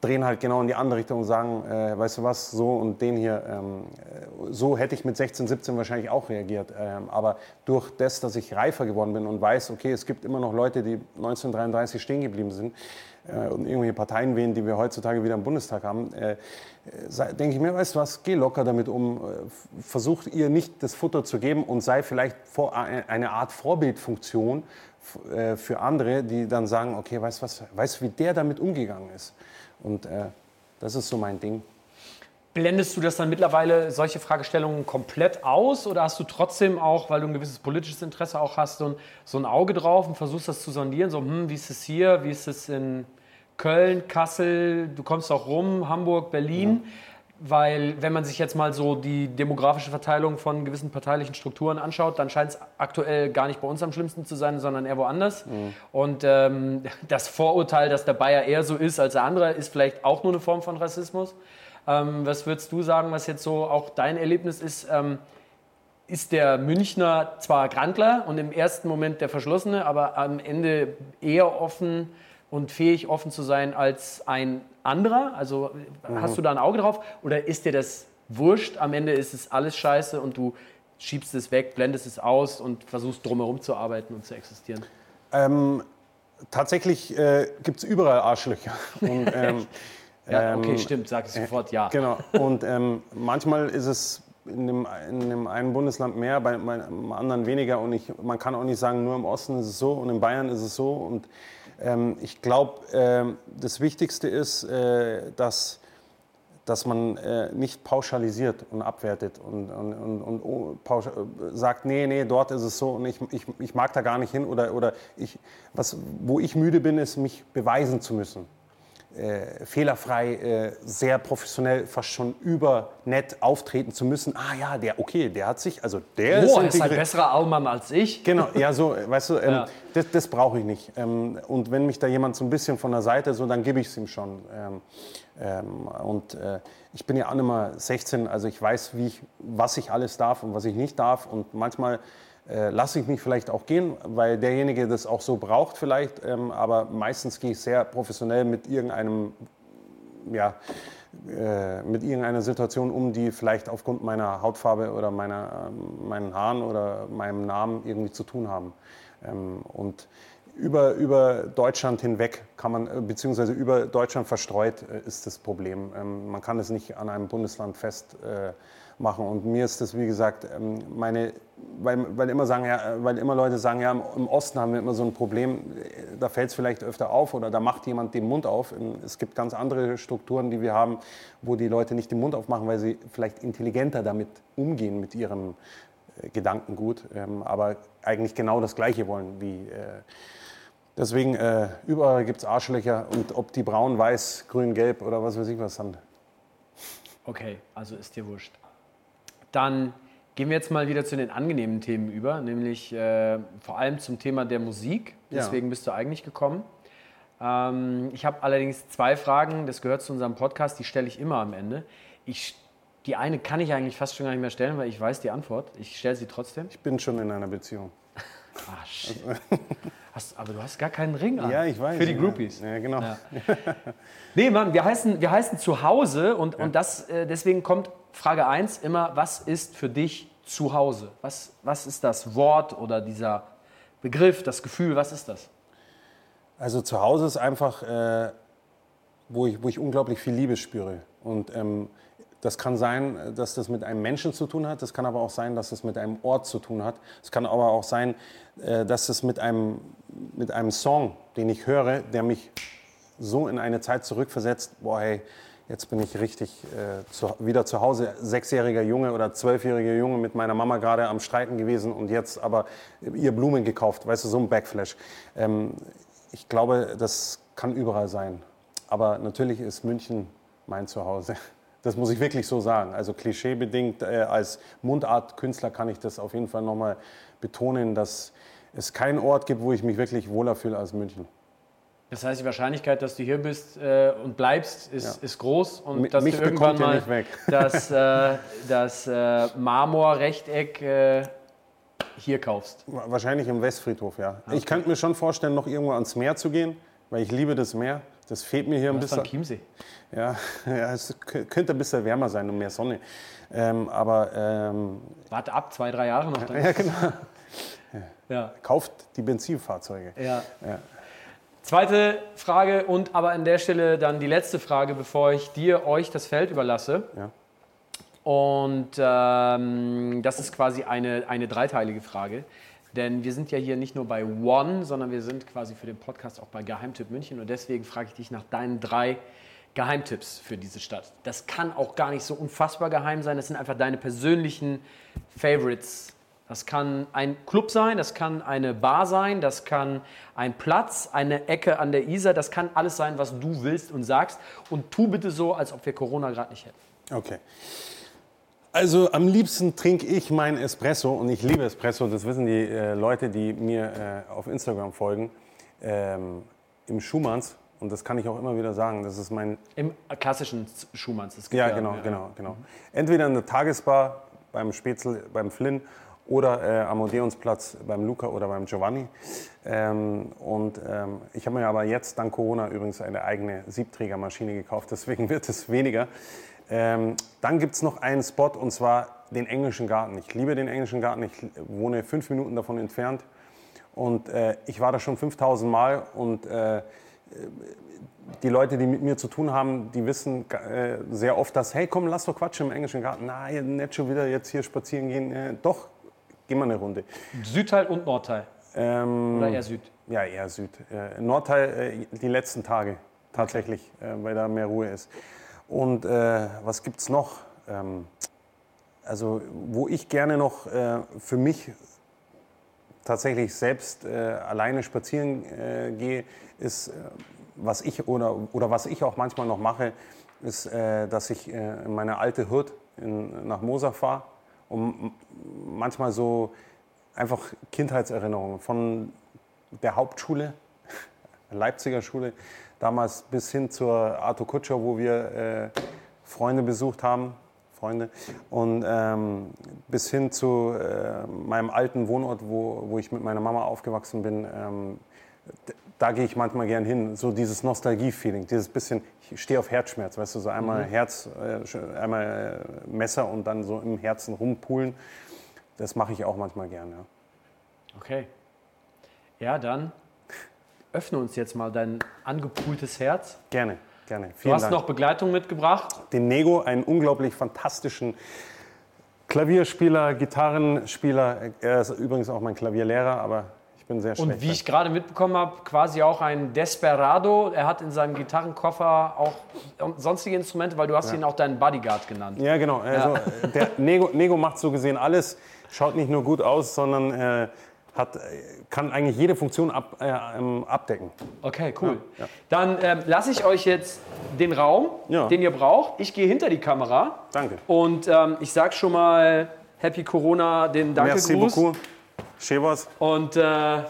drehen halt genau in die andere Richtung und sagen, äh, weißt du was, so und den hier, ähm, äh, so hätte ich mit 16, 17 wahrscheinlich auch reagiert. Ähm, aber durch das, dass ich reifer geworden bin und weiß, okay, es gibt immer noch Leute, die 1933 stehen geblieben sind äh, und irgendwelche Parteien wählen, die wir heutzutage wieder im Bundestag haben, äh, denke ich mir, weißt du was, geh locker damit um, äh, versucht ihr nicht das Futter zu geben und sei vielleicht vor, äh, eine Art Vorbildfunktion für andere, die dann sagen, okay, weißt du was, weißt du, wie der damit umgegangen ist? Und äh, das ist so mein Ding. Blendest du das dann mittlerweile, solche Fragestellungen komplett aus oder hast du trotzdem auch, weil du ein gewisses politisches Interesse auch hast, so ein, so ein Auge drauf und versuchst das zu sondieren? So, hm, wie ist es hier, wie ist es in Köln, Kassel, du kommst auch rum, Hamburg, Berlin? Weil, wenn man sich jetzt mal so die demografische Verteilung von gewissen parteilichen Strukturen anschaut, dann scheint es aktuell gar nicht bei uns am schlimmsten zu sein, sondern eher woanders. Und ähm, das Vorurteil, dass der Bayer eher so ist als der andere, ist vielleicht auch nur eine Form von Rassismus. Ähm, was würdest du sagen, was jetzt so auch dein Erlebnis ist? Ähm, ist der Münchner zwar Grandler und im ersten Moment der Verschlossene, aber am Ende eher offen und fähig, offen zu sein als ein anderer? Also hast du da ein Auge drauf? Oder ist dir das wurscht? Am Ende ist es alles scheiße und du schiebst es weg, blendest es aus und versuchst drumherum zu arbeiten und zu existieren? Ähm, tatsächlich äh, gibt es überall Arschlöcher. Und, ähm, Ja, okay, ähm, stimmt, sag ich sofort ja. Genau. Und ähm, manchmal ist es in dem, in dem einen Bundesland mehr, bei, bei einem anderen weniger. Und ich, man kann auch nicht sagen, nur im Osten ist es so und in Bayern ist es so. Und ich glaube, ähm, das Wichtigste ist, äh, dass, dass man äh, nicht pauschalisiert und abwertet und, und, und, und oh, äh, sagt, nee, nee, dort ist es so und ich, ich, ich mag da gar nicht hin. Oder, oder ich, was, wo ich müde bin, ist, mich beweisen zu müssen. Äh, fehlerfrei, äh, sehr professionell, fast schon übernett auftreten zu müssen. Ah ja, der, okay, der hat sich, also der oh, ist, ist ein besserer Aumann als ich. Genau, ja, so, weißt du, ähm, ja. das, das brauche ich nicht. Ähm, und wenn mich da jemand so ein bisschen von der Seite, so, dann gebe ich es ihm schon. Ähm, ähm, und äh, ich bin ja auch nicht mehr 16, also ich weiß, wie ich, was ich alles darf und was ich nicht darf. Und manchmal äh, lasse ich mich vielleicht auch gehen, weil derjenige das auch so braucht vielleicht. Ähm, aber meistens gehe ich sehr professionell mit irgendeinem, ja, äh, mit irgendeiner Situation um, die vielleicht aufgrund meiner Hautfarbe oder meiner, äh, meinen Haaren oder meinem Namen irgendwie zu tun haben. Ähm, und über, über Deutschland hinweg kann man, äh, beziehungsweise über Deutschland verstreut äh, ist das Problem. Ähm, man kann es nicht an einem Bundesland festmachen. Äh, Und mir ist das, wie gesagt, ähm, meine, weil, weil, immer sagen, ja, weil immer Leute sagen, ja, im Osten haben wir immer so ein Problem, da fällt es vielleicht öfter auf oder da macht jemand den Mund auf. Ähm, es gibt ganz andere Strukturen, die wir haben, wo die Leute nicht den Mund aufmachen, weil sie vielleicht intelligenter damit umgehen, mit ihrem Gedankengut, aber eigentlich genau das Gleiche wollen wie Deswegen, äh, überall gibt es Arschlöcher und ob die braun, weiß, grün, gelb oder was weiß ich was sind. Okay, also ist dir wurscht. Dann gehen wir jetzt mal wieder zu den angenehmen Themen über, nämlich äh, vor allem zum Thema der Musik. Deswegen ja. bist du eigentlich gekommen. Ähm, ich habe allerdings zwei Fragen, das gehört zu unserem Podcast, die stelle ich immer am Ende. Ich, die eine kann ich eigentlich fast schon gar nicht mehr stellen, weil ich weiß die Antwort. Ich stelle sie trotzdem. Ich bin schon in einer Beziehung. Ah, shit. Hast, aber du hast gar keinen Ring an. Ja, ich weiß. Für die Groupies. Ja, genau. Ja. nee, Mann, wir heißen, wir heißen zu Hause und, ja. und das, äh, deswegen kommt Frage 1 immer, was ist für dich zu Hause? Was, was ist das Wort oder dieser Begriff, das Gefühl, was ist das? Also zu Hause ist einfach, äh, wo, ich, wo ich unglaublich viel Liebe spüre. Und ähm, das kann sein, dass das mit einem Menschen zu tun hat. Das kann aber auch sein, dass es mit einem Ort zu tun hat. Es kann aber auch sein, äh, dass es mit einem, mit einem Song, den ich höre, der mich so in eine Zeit zurückversetzt, boah, hey, jetzt bin ich richtig äh, zu, wieder zu Hause, sechsjähriger Junge oder zwölfjähriger Junge mit meiner Mama gerade am Streiten gewesen und jetzt aber ihr Blumen gekauft, weißt du, so ein Backflash. Ähm, ich glaube, das kann überall sein. Aber natürlich ist München mein Zuhause. Das muss ich wirklich so sagen. Also klischeebedingt äh, als Mundartkünstler kann ich das auf jeden Fall nochmal betonen, dass es keinen Ort gibt, wo ich mich wirklich wohler fühle als München. Das heißt, die Wahrscheinlichkeit, dass du hier bist äh, und bleibst, ist, ja. ist groß und M dass mich du irgendwann mal das, äh, das äh, Marmorrechteck äh, hier kaufst. Wahrscheinlich im Westfriedhof, ja. Okay. Ich könnte mir schon vorstellen, noch irgendwo ans Meer zu gehen, weil ich liebe das Meer. Das fehlt mir hier ein bisschen. Chiemsee. Ja, ja, es könnte ein bisschen wärmer sein und mehr Sonne. Ähm, aber ähm, warte ab, zwei, drei Jahre noch. Dann ja, genau. Ja. Kauft die Benzinfahrzeuge. Ja. ja. Zweite Frage und aber an der Stelle dann die letzte Frage, bevor ich dir, euch das Feld überlasse. Ja. Und ähm, das ist quasi eine, eine dreiteilige Frage. Denn wir sind ja hier nicht nur bei One, sondern wir sind quasi für den Podcast auch bei Geheimtipp München. Und deswegen frage ich dich nach deinen drei Geheimtipps für diese Stadt. Das kann auch gar nicht so unfassbar geheim sein. Das sind einfach deine persönlichen Favorites. Das kann ein Club sein, das kann eine Bar sein, das kann ein Platz, eine Ecke an der Isar. Das kann alles sein, was du willst und sagst. Und tu bitte so, als ob wir Corona gerade nicht hätten. Okay. Also am liebsten trinke ich meinen Espresso und ich liebe Espresso, das wissen die äh, Leute, die mir äh, auf Instagram folgen, ähm, im Schumanns. Und das kann ich auch immer wieder sagen. Das ist mein. Im klassischen Schumanns. Das ja, genau, ja. genau, genau. Entweder in der Tagesbar beim Spätzl, beim Flynn oder äh, am Odeonsplatz beim Luca oder beim Giovanni. Ähm, und ähm, ich habe mir aber jetzt dank Corona übrigens eine eigene Siebträgermaschine gekauft, deswegen wird es weniger. Ähm, dann gibt es noch einen Spot und zwar den englischen Garten. Ich liebe den englischen Garten. Ich wohne fünf Minuten davon entfernt. Und äh, ich war da schon 5000 Mal. Und äh, die Leute, die mit mir zu tun haben, die wissen äh, sehr oft, dass, hey, komm, lass doch quatschen im englischen Garten. Nein, nicht schon wieder jetzt hier spazieren gehen. Äh, doch, gehen wir eine Runde. Südteil und Nordteil? Ähm, Oder eher Süd? Ja, eher Süd. Äh, Nordteil äh, die letzten Tage tatsächlich, weil da mehr Ruhe ist. Und äh, was gibt es noch? Ähm, also wo ich gerne noch äh, für mich tatsächlich selbst äh, alleine spazieren äh, gehe, ist äh, was ich oder, oder was ich auch manchmal noch mache, ist, äh, dass ich in meine alte in, nach Moser fahre, um manchmal so einfach Kindheitserinnerungen von der Hauptschule, Leipziger Schule, damals bis hin zur Arthur Kutscher, wo wir äh, Freunde besucht haben, Freunde, und ähm, bis hin zu äh, meinem alten Wohnort, wo, wo ich mit meiner Mama aufgewachsen bin. Ähm, da gehe ich manchmal gern hin, so dieses Nostalgie-Feeling, dieses bisschen, ich stehe auf Herzschmerz, weißt du, so einmal mhm. Herz, äh, einmal äh, Messer und dann so im Herzen rumpulen. Das mache ich auch manchmal gern, ja. Okay. Ja, dann öffne uns jetzt mal dein angepultes Herz. Gerne, gerne. Vielen du hast Dank. noch Begleitung mitgebracht. Den Nego, einen unglaublich fantastischen Klavierspieler, Gitarrenspieler. Er ist übrigens auch mein Klavierlehrer, aber ich bin sehr schlecht. Und wie ich gerade mitbekommen habe, quasi auch ein Desperado. Er hat in seinem Gitarrenkoffer auch sonstige Instrumente, weil du hast ja. ihn auch deinen Bodyguard genannt. Ja, genau. Also, ja. Der Nego, Nego macht so gesehen alles. Schaut nicht nur gut aus, sondern äh, hat, kann eigentlich jede Funktion ab, äh, ähm, abdecken. Okay, cool. Ja, ja. Dann ähm, lasse ich euch jetzt den Raum, ja. den ihr braucht. Ich gehe hinter die Kamera. Danke. Und ähm, ich sage schon mal Happy Corona, den Danke-Gruß. Merci beaucoup. Chevos. Und äh,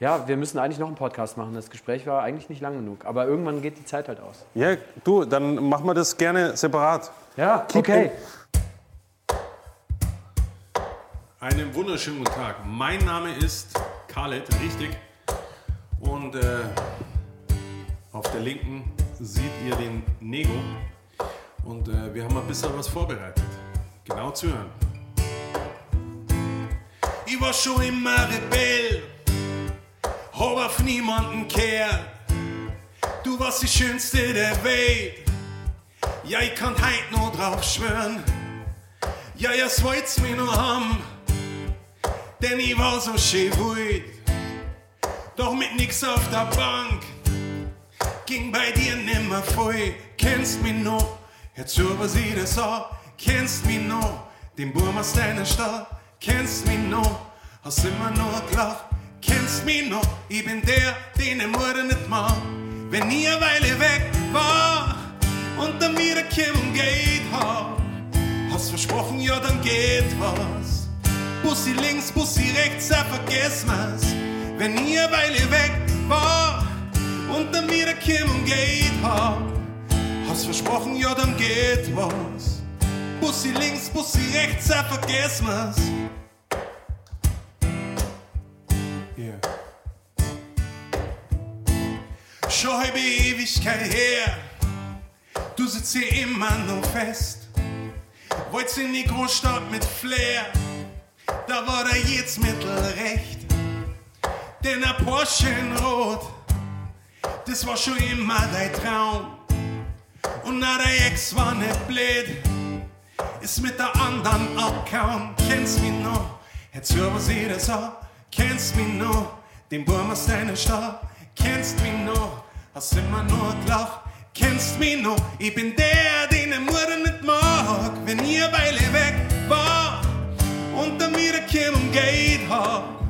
ja, wir müssen eigentlich noch einen Podcast machen. Das Gespräch war eigentlich nicht lang genug. Aber irgendwann geht die Zeit halt aus. Ja, du, dann machen wir das gerne separat. Ja, Keep okay. In. Einen wunderschönen guten Tag. Mein Name ist Khaled, richtig. Und äh, auf der linken seht ihr den Nego. Und äh, wir haben ein bisschen was vorbereitet. Genau zu hören. Ich war schon immer Rebell, hab auf niemanden kehrt. Du warst die schönste der Welt. Ja, ich kann heute noch drauf schwören. Ja, jetzt wollt's mir noch haben denn ich war so schön ruhig. Doch mit nix auf der Bank ging bei dir nimmer voll. Kennst mich noch, jetzt über sie das auch. Kennst mich noch, den Burm aus deiner Stadt. Kennst mich noch, hast immer nur gelacht. Kennst mich noch, ich bin der, den ich Mutter nicht mag. Wenn ich eine Weile weg war und dann wieder und geht hab, hast versprochen, ja, dann geht was. Bussi links, Bussi rechts, da vergiss was. Wenn ihr Weile weg war und dann wieder und geht hab, hast versprochen, ja, dann geht was. Bussi links, Bussi rechts, da vergiss was. Yeah. Schon halbe Ewigkeit her, du sitzt hier immer noch fest. Wollt's in die Großstadt mit Flair da war der jetzt mittelrecht. Denn ein Porsche in Rot, das war schon immer dein Traum. Und na, der Ex war nicht blöd, ist mit der anderen abgehauen. Kennst mich noch, jetzt hören sie das auch. Kennst mich noch, den Burm aus deiner Stadt. Kennst mich noch, hast immer nur gelacht. Kennst mich noch, ich bin der, den der Mutter nicht mag. Wenn ihr war, Kim und geht hab.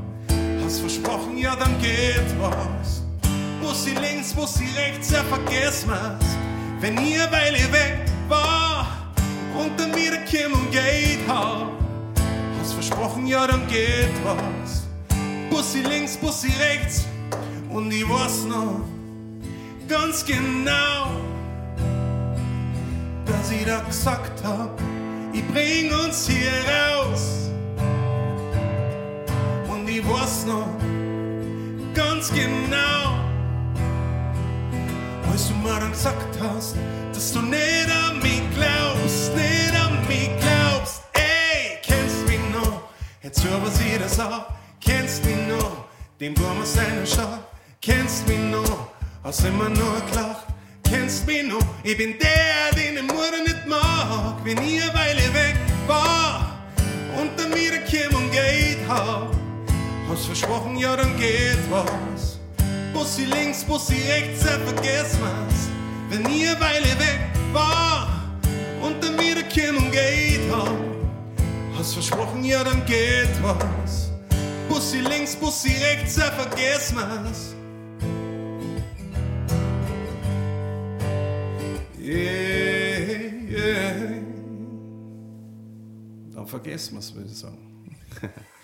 Hast versprochen, ja, dann geht was. Bussi links, Bussi rechts, ja, vergiss was. Wenn ihr Weile weg war und dann wieder und geht hab. Hast versprochen, ja, dann geht was. Bussi links, Bussi rechts und ich weiß noch ganz genau, dass ich da gesagt hab, ich bring uns hier raus ich weiß noch ganz genau, als du mir dann gesagt hast, dass du nicht an mich glaubst, nicht an mich glaubst. Ey, kennst mich noch? Jetzt hör was ich das auch. Kennst mich noch? Den Wurm aus deiner Stadt. Kennst mich noch? Hast immer nur gelacht. Kennst mich noch? Ich bin der, den die Mutter nicht mag. Wenn ich eine Weile weg war und dann wieder Kim und geht hab. Hast versprochen, ja, dann geht was. Bussi links, Bussi rechts, ja, vergiss was. Wenn ihr Weile weg war und dann wieder Kim und geht hab. Hast versprochen, ja, dann geht was. Bussi links, Bussi rechts, ja, vergiss was. Yeah, yeah. Dann vergessen wir es, würde ich sagen.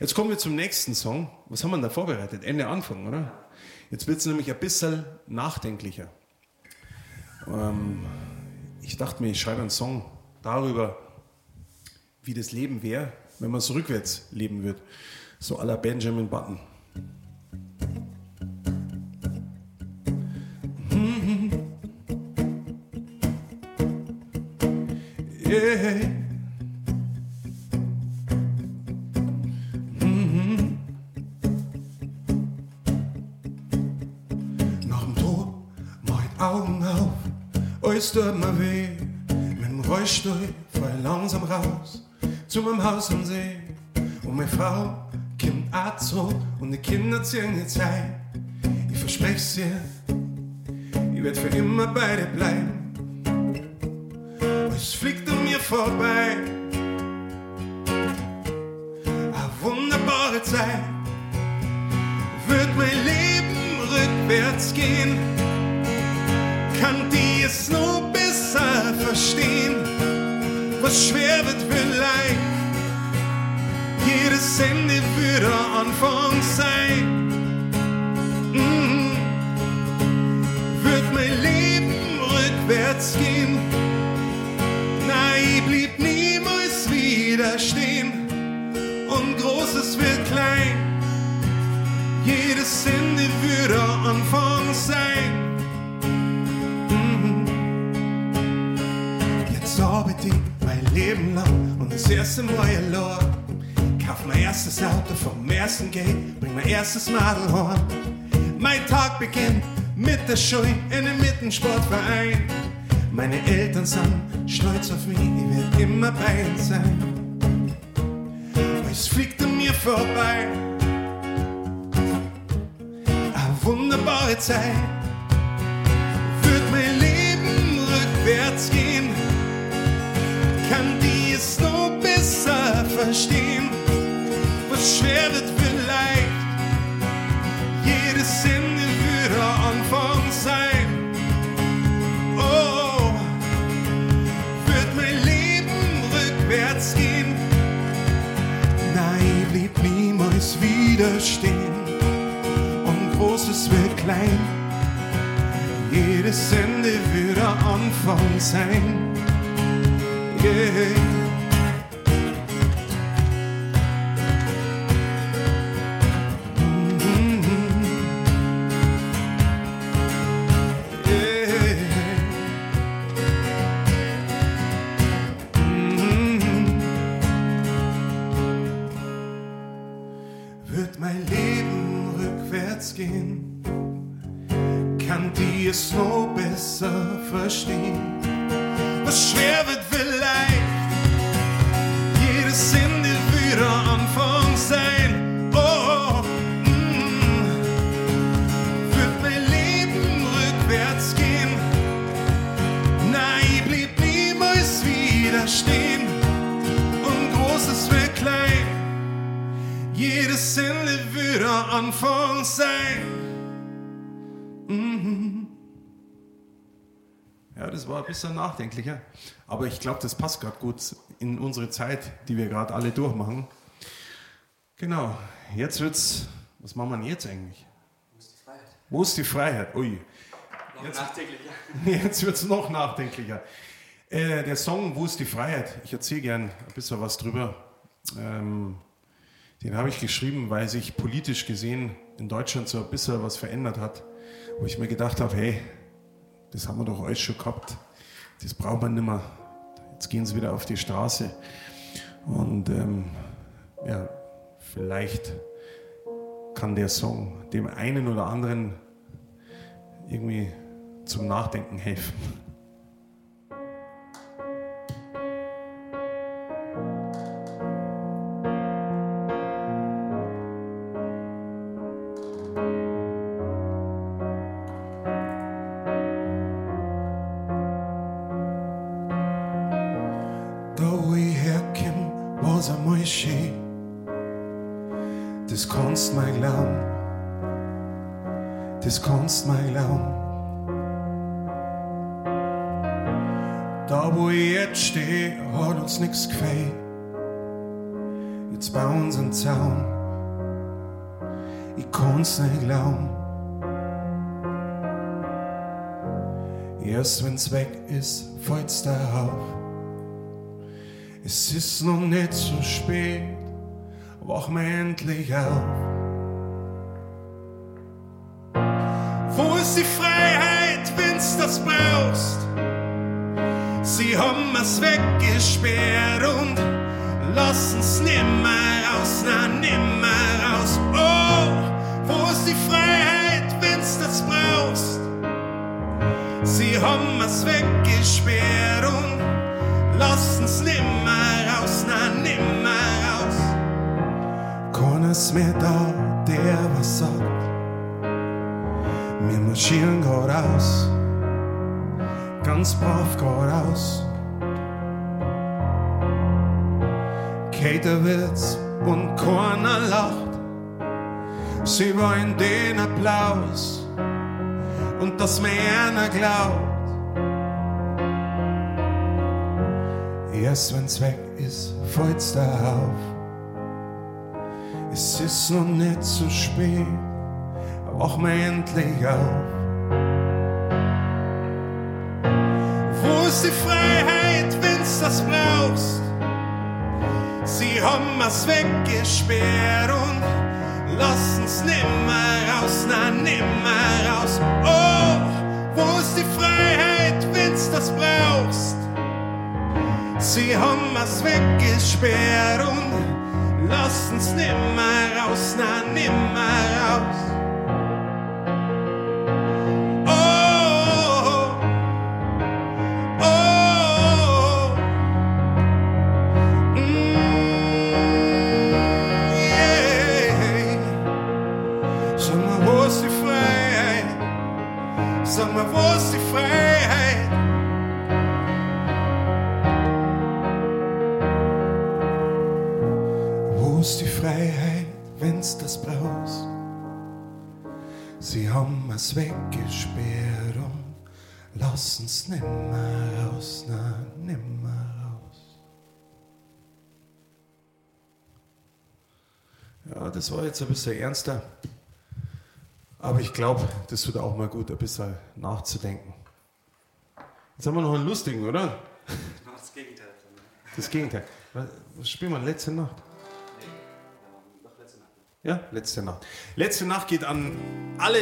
Jetzt kommen wir zum nächsten Song. Was haben wir da vorbereitet? Ende Anfang, oder? Jetzt wird es nämlich ein bisschen nachdenklicher. Ähm, ich dachte mir, ich schreibe einen Song darüber, wie das Leben wäre, wenn man es rückwärts leben würde. So à la Benjamin Button. Yeah. Alles tut mir weh. Mit dem Rollstuhl fahr ich langsam raus zu meinem Haus am See. Und meine Frau kommt auch zurück und die Kinder ziehen jetzt ein. Ich verspreche dir, ich werde für immer bei dir bleiben. Es fliegt an mir vorbei. Eine wunderbare Zeit. Wird mein Leben rückwärts gehen? Kann die es nur verstehen? Was schwer wird, wird leicht. Jedes Ende wird der Anfang sein. Mhm. Wird mein Leben rückwärts gehen? Nein, ich blieb niemals wieder stehen. Und Großes wird klein. Jedes Ende wird der Anfang 50 mein Leben lang und das erste Mal verlor. Kauf mein erstes Auto vom ersten Gate, bring mein erstes Madelhorn. Mein Tag beginnt mit der Schule in einem Mittensportverein. Meine Eltern sind stolz auf mich, ich werde immer bei ihnen sein. Es fliegt an mir vorbei, eine wunderbare Zeit. Wird mein Leben rückwärts gehen? Kann die es noch besser verstehen? Was schwer wird, wird leicht. Jedes Ende wird der Anfang sein. Oh, wird mein Leben rückwärts gehen? Nein, blieb niemals wieder stehen. Und Großes wird klein. Jedes Ende wird der Anfang sein. Yeah. Wird mein Leben rückwärts gehen? Kann die es noch besser verstehen? Was schwer wird, Anfang sein. Mhm. Ja, das war ein bisschen nachdenklicher. Aber ich glaube, das passt gerade gut in unsere Zeit, die wir gerade alle durchmachen. Genau, jetzt wird's. Was machen wir denn jetzt eigentlich? Wo ist die Freiheit? Ui. Jetzt, Nachträglicher. jetzt wird es noch nachdenklicher. Äh, der Song Wo ist die Freiheit? Ich erzähle gern ein bisschen was drüber. Ähm, den habe ich geschrieben, weil sich politisch gesehen in Deutschland so ein bisschen was verändert hat, wo ich mir gedacht habe, hey, das haben wir doch alles schon gehabt, das braucht man nicht mehr. Jetzt gehen sie wieder auf die Straße. Und ähm, ja, vielleicht kann der Song dem einen oder anderen irgendwie zum Nachdenken helfen. Erst wenn's weg ist, fällt's da auf. Es ist noch nicht so spät, wach mir endlich auf. Wo ist die Freiheit, wenn's das brauchst? Sie haben es weggesperrt und lassen's nimmer raus, na nimmer raus. Oh, wo ist die Freiheit, wenn's das brauchst? Haben es weggesperrt und lassen's nimmer raus, na nimmer raus. Keiner ist mehr da, der was sagt. Wir marschieren geradeaus, ganz brav geradeaus. Keiner wird's und keiner lacht. Sie wollen den Applaus und dass mir einer glaubt. Erst wenn's weg ist, fällt's da auf. Es ist noch nicht zu spät, wach mir endlich auf. Wo ist die Freiheit, wenn's das brauchst? Sie haben es weggesperrt und lassen's nimmer raus, na nimmer raus. Oh, wo ist die Freiheit, wenn's das brauchst? Sie haben es weggesperrt und lassen's nimmer raus, na nimmer raus. Sag mal, wo ist die Freiheit? Sag mal, wo ist die Freiheit? Wo ist die Freiheit, wenn's das brauchst? Sie haben es weggesperrt und lassen's nimmer raus, na, nimmer raus. Ja, das war jetzt ein bisschen ernster. Aber ich glaube, das tut auch mal gut, ein bisschen nachzudenken. Jetzt haben wir noch einen lustigen, oder? Das Gegenteil. Das Gegenteil. Was, spielen wir letzte Nacht? Noch letzte Nacht. Ja, letzte Nacht. Letzte Nacht geht an alle,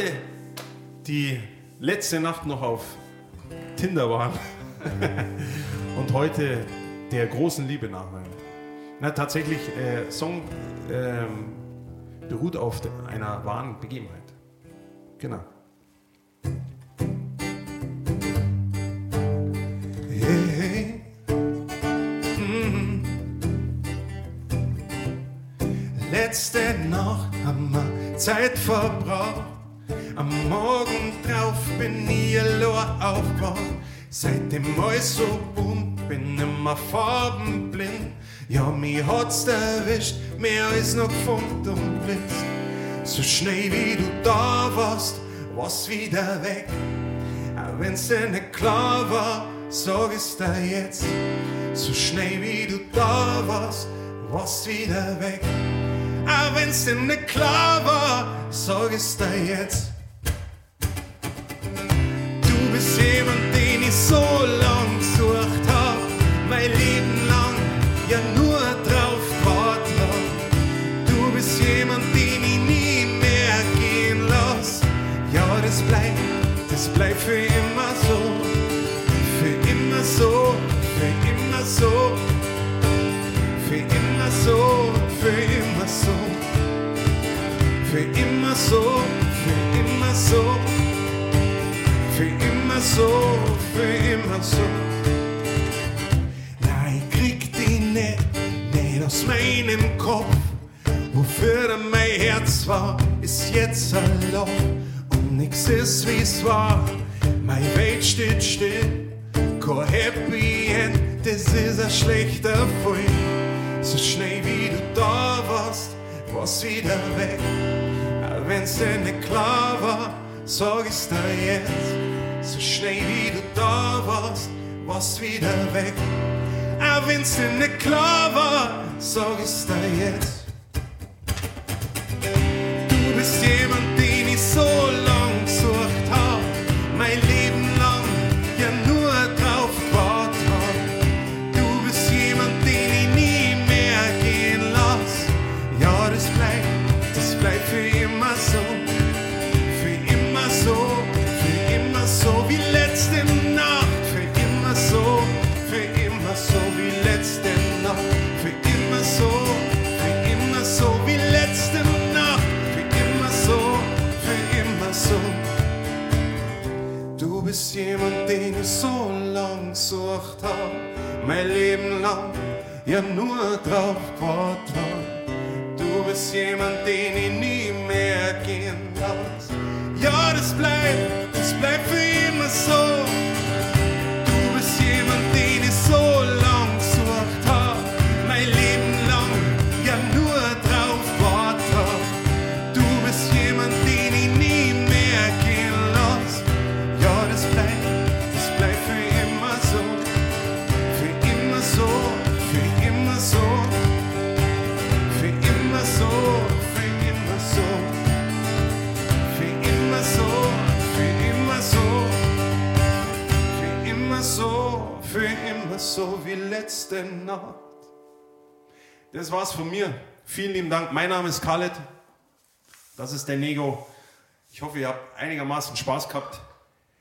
die letzte Nacht noch auf Tinder waren und heute der großen Liebe nachweilen. Na, tatsächlich, äh, Song ähm, beruht auf einer wahren Begebenheit. Genau. Letzte Nacht haben wir Zeit verbraucht. Am Morgen drauf bin ich allein aufgewacht. Seitdem alles so bunt, bin immer farbenblind. Ja, mir hat's erwischt, mehr als noch gefunden und blitzt. So schnell wie du da warst, war's wieder weg. Wenn's dir nicht klar war, sag es dir jetzt. So schnell wie du da warst, warst wieder weg. Wenn's dir nicht klar war, sag es dir jetzt. Du bist jemand, den ich so lang gesucht hab, mein Leben das bleibt für immer so, für immer so, für immer so, für immer so, für immer so, für immer so, für immer so, für immer so, für immer so. Nein, krieg die nicht, nicht aus meinem Kopf. Wofür mein Herz war, ist jetzt allein. Nix ist wie's war, mein Welt steht still. Kein Happy End, das ist ein schlechter Fall. So schnell wie du da warst, war's wieder weg. Auch wenn's dir nicht klar war, sag ich's dir jetzt. So schnell wie du da warst, war's wieder weg. auch wenn's dir nicht klar war, sag ich's dir jetzt. Du bist jemand, jemand, den ich so lang gesucht hab, mein Leben lang ja nur drauf gewartet hab. Du bist jemand, den ich nie mehr gehen lass. Ja, das bleibt, das bleibt für immer so. Das war's von mir. Vielen lieben Dank. Mein Name ist Khaled. Das ist der Nego. Ich hoffe, ihr habt einigermaßen Spaß gehabt.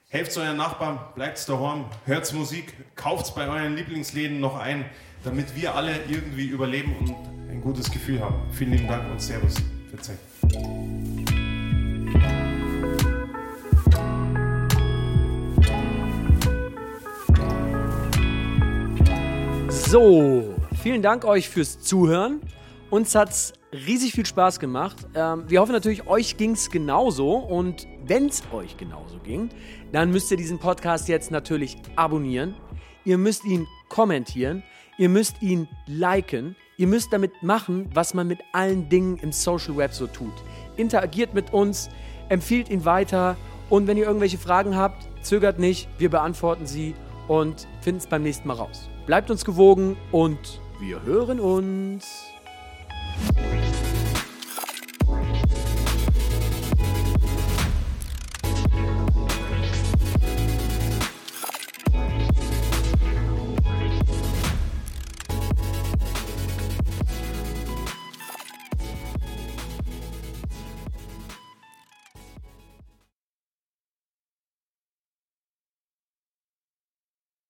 Helft euren Nachbarn, bleibt daheim, hört Musik, kauft bei euren Lieblingsläden noch ein, damit wir alle irgendwie überleben und ein gutes Gefühl haben. Vielen lieben Dank und Servus. Verzeih. So, vielen Dank euch fürs Zuhören. Uns hat's riesig viel Spaß gemacht. Ähm, wir hoffen natürlich, euch ging's genauso. Und wenn's euch genauso ging, dann müsst ihr diesen Podcast jetzt natürlich abonnieren. Ihr müsst ihn kommentieren. Ihr müsst ihn liken. Ihr müsst damit machen, was man mit allen Dingen im Social Web so tut. Interagiert mit uns, empfiehlt ihn weiter. Und wenn ihr irgendwelche Fragen habt, zögert nicht. Wir beantworten sie und finden es beim nächsten Mal raus. Bleibt uns gewogen und wir hören uns.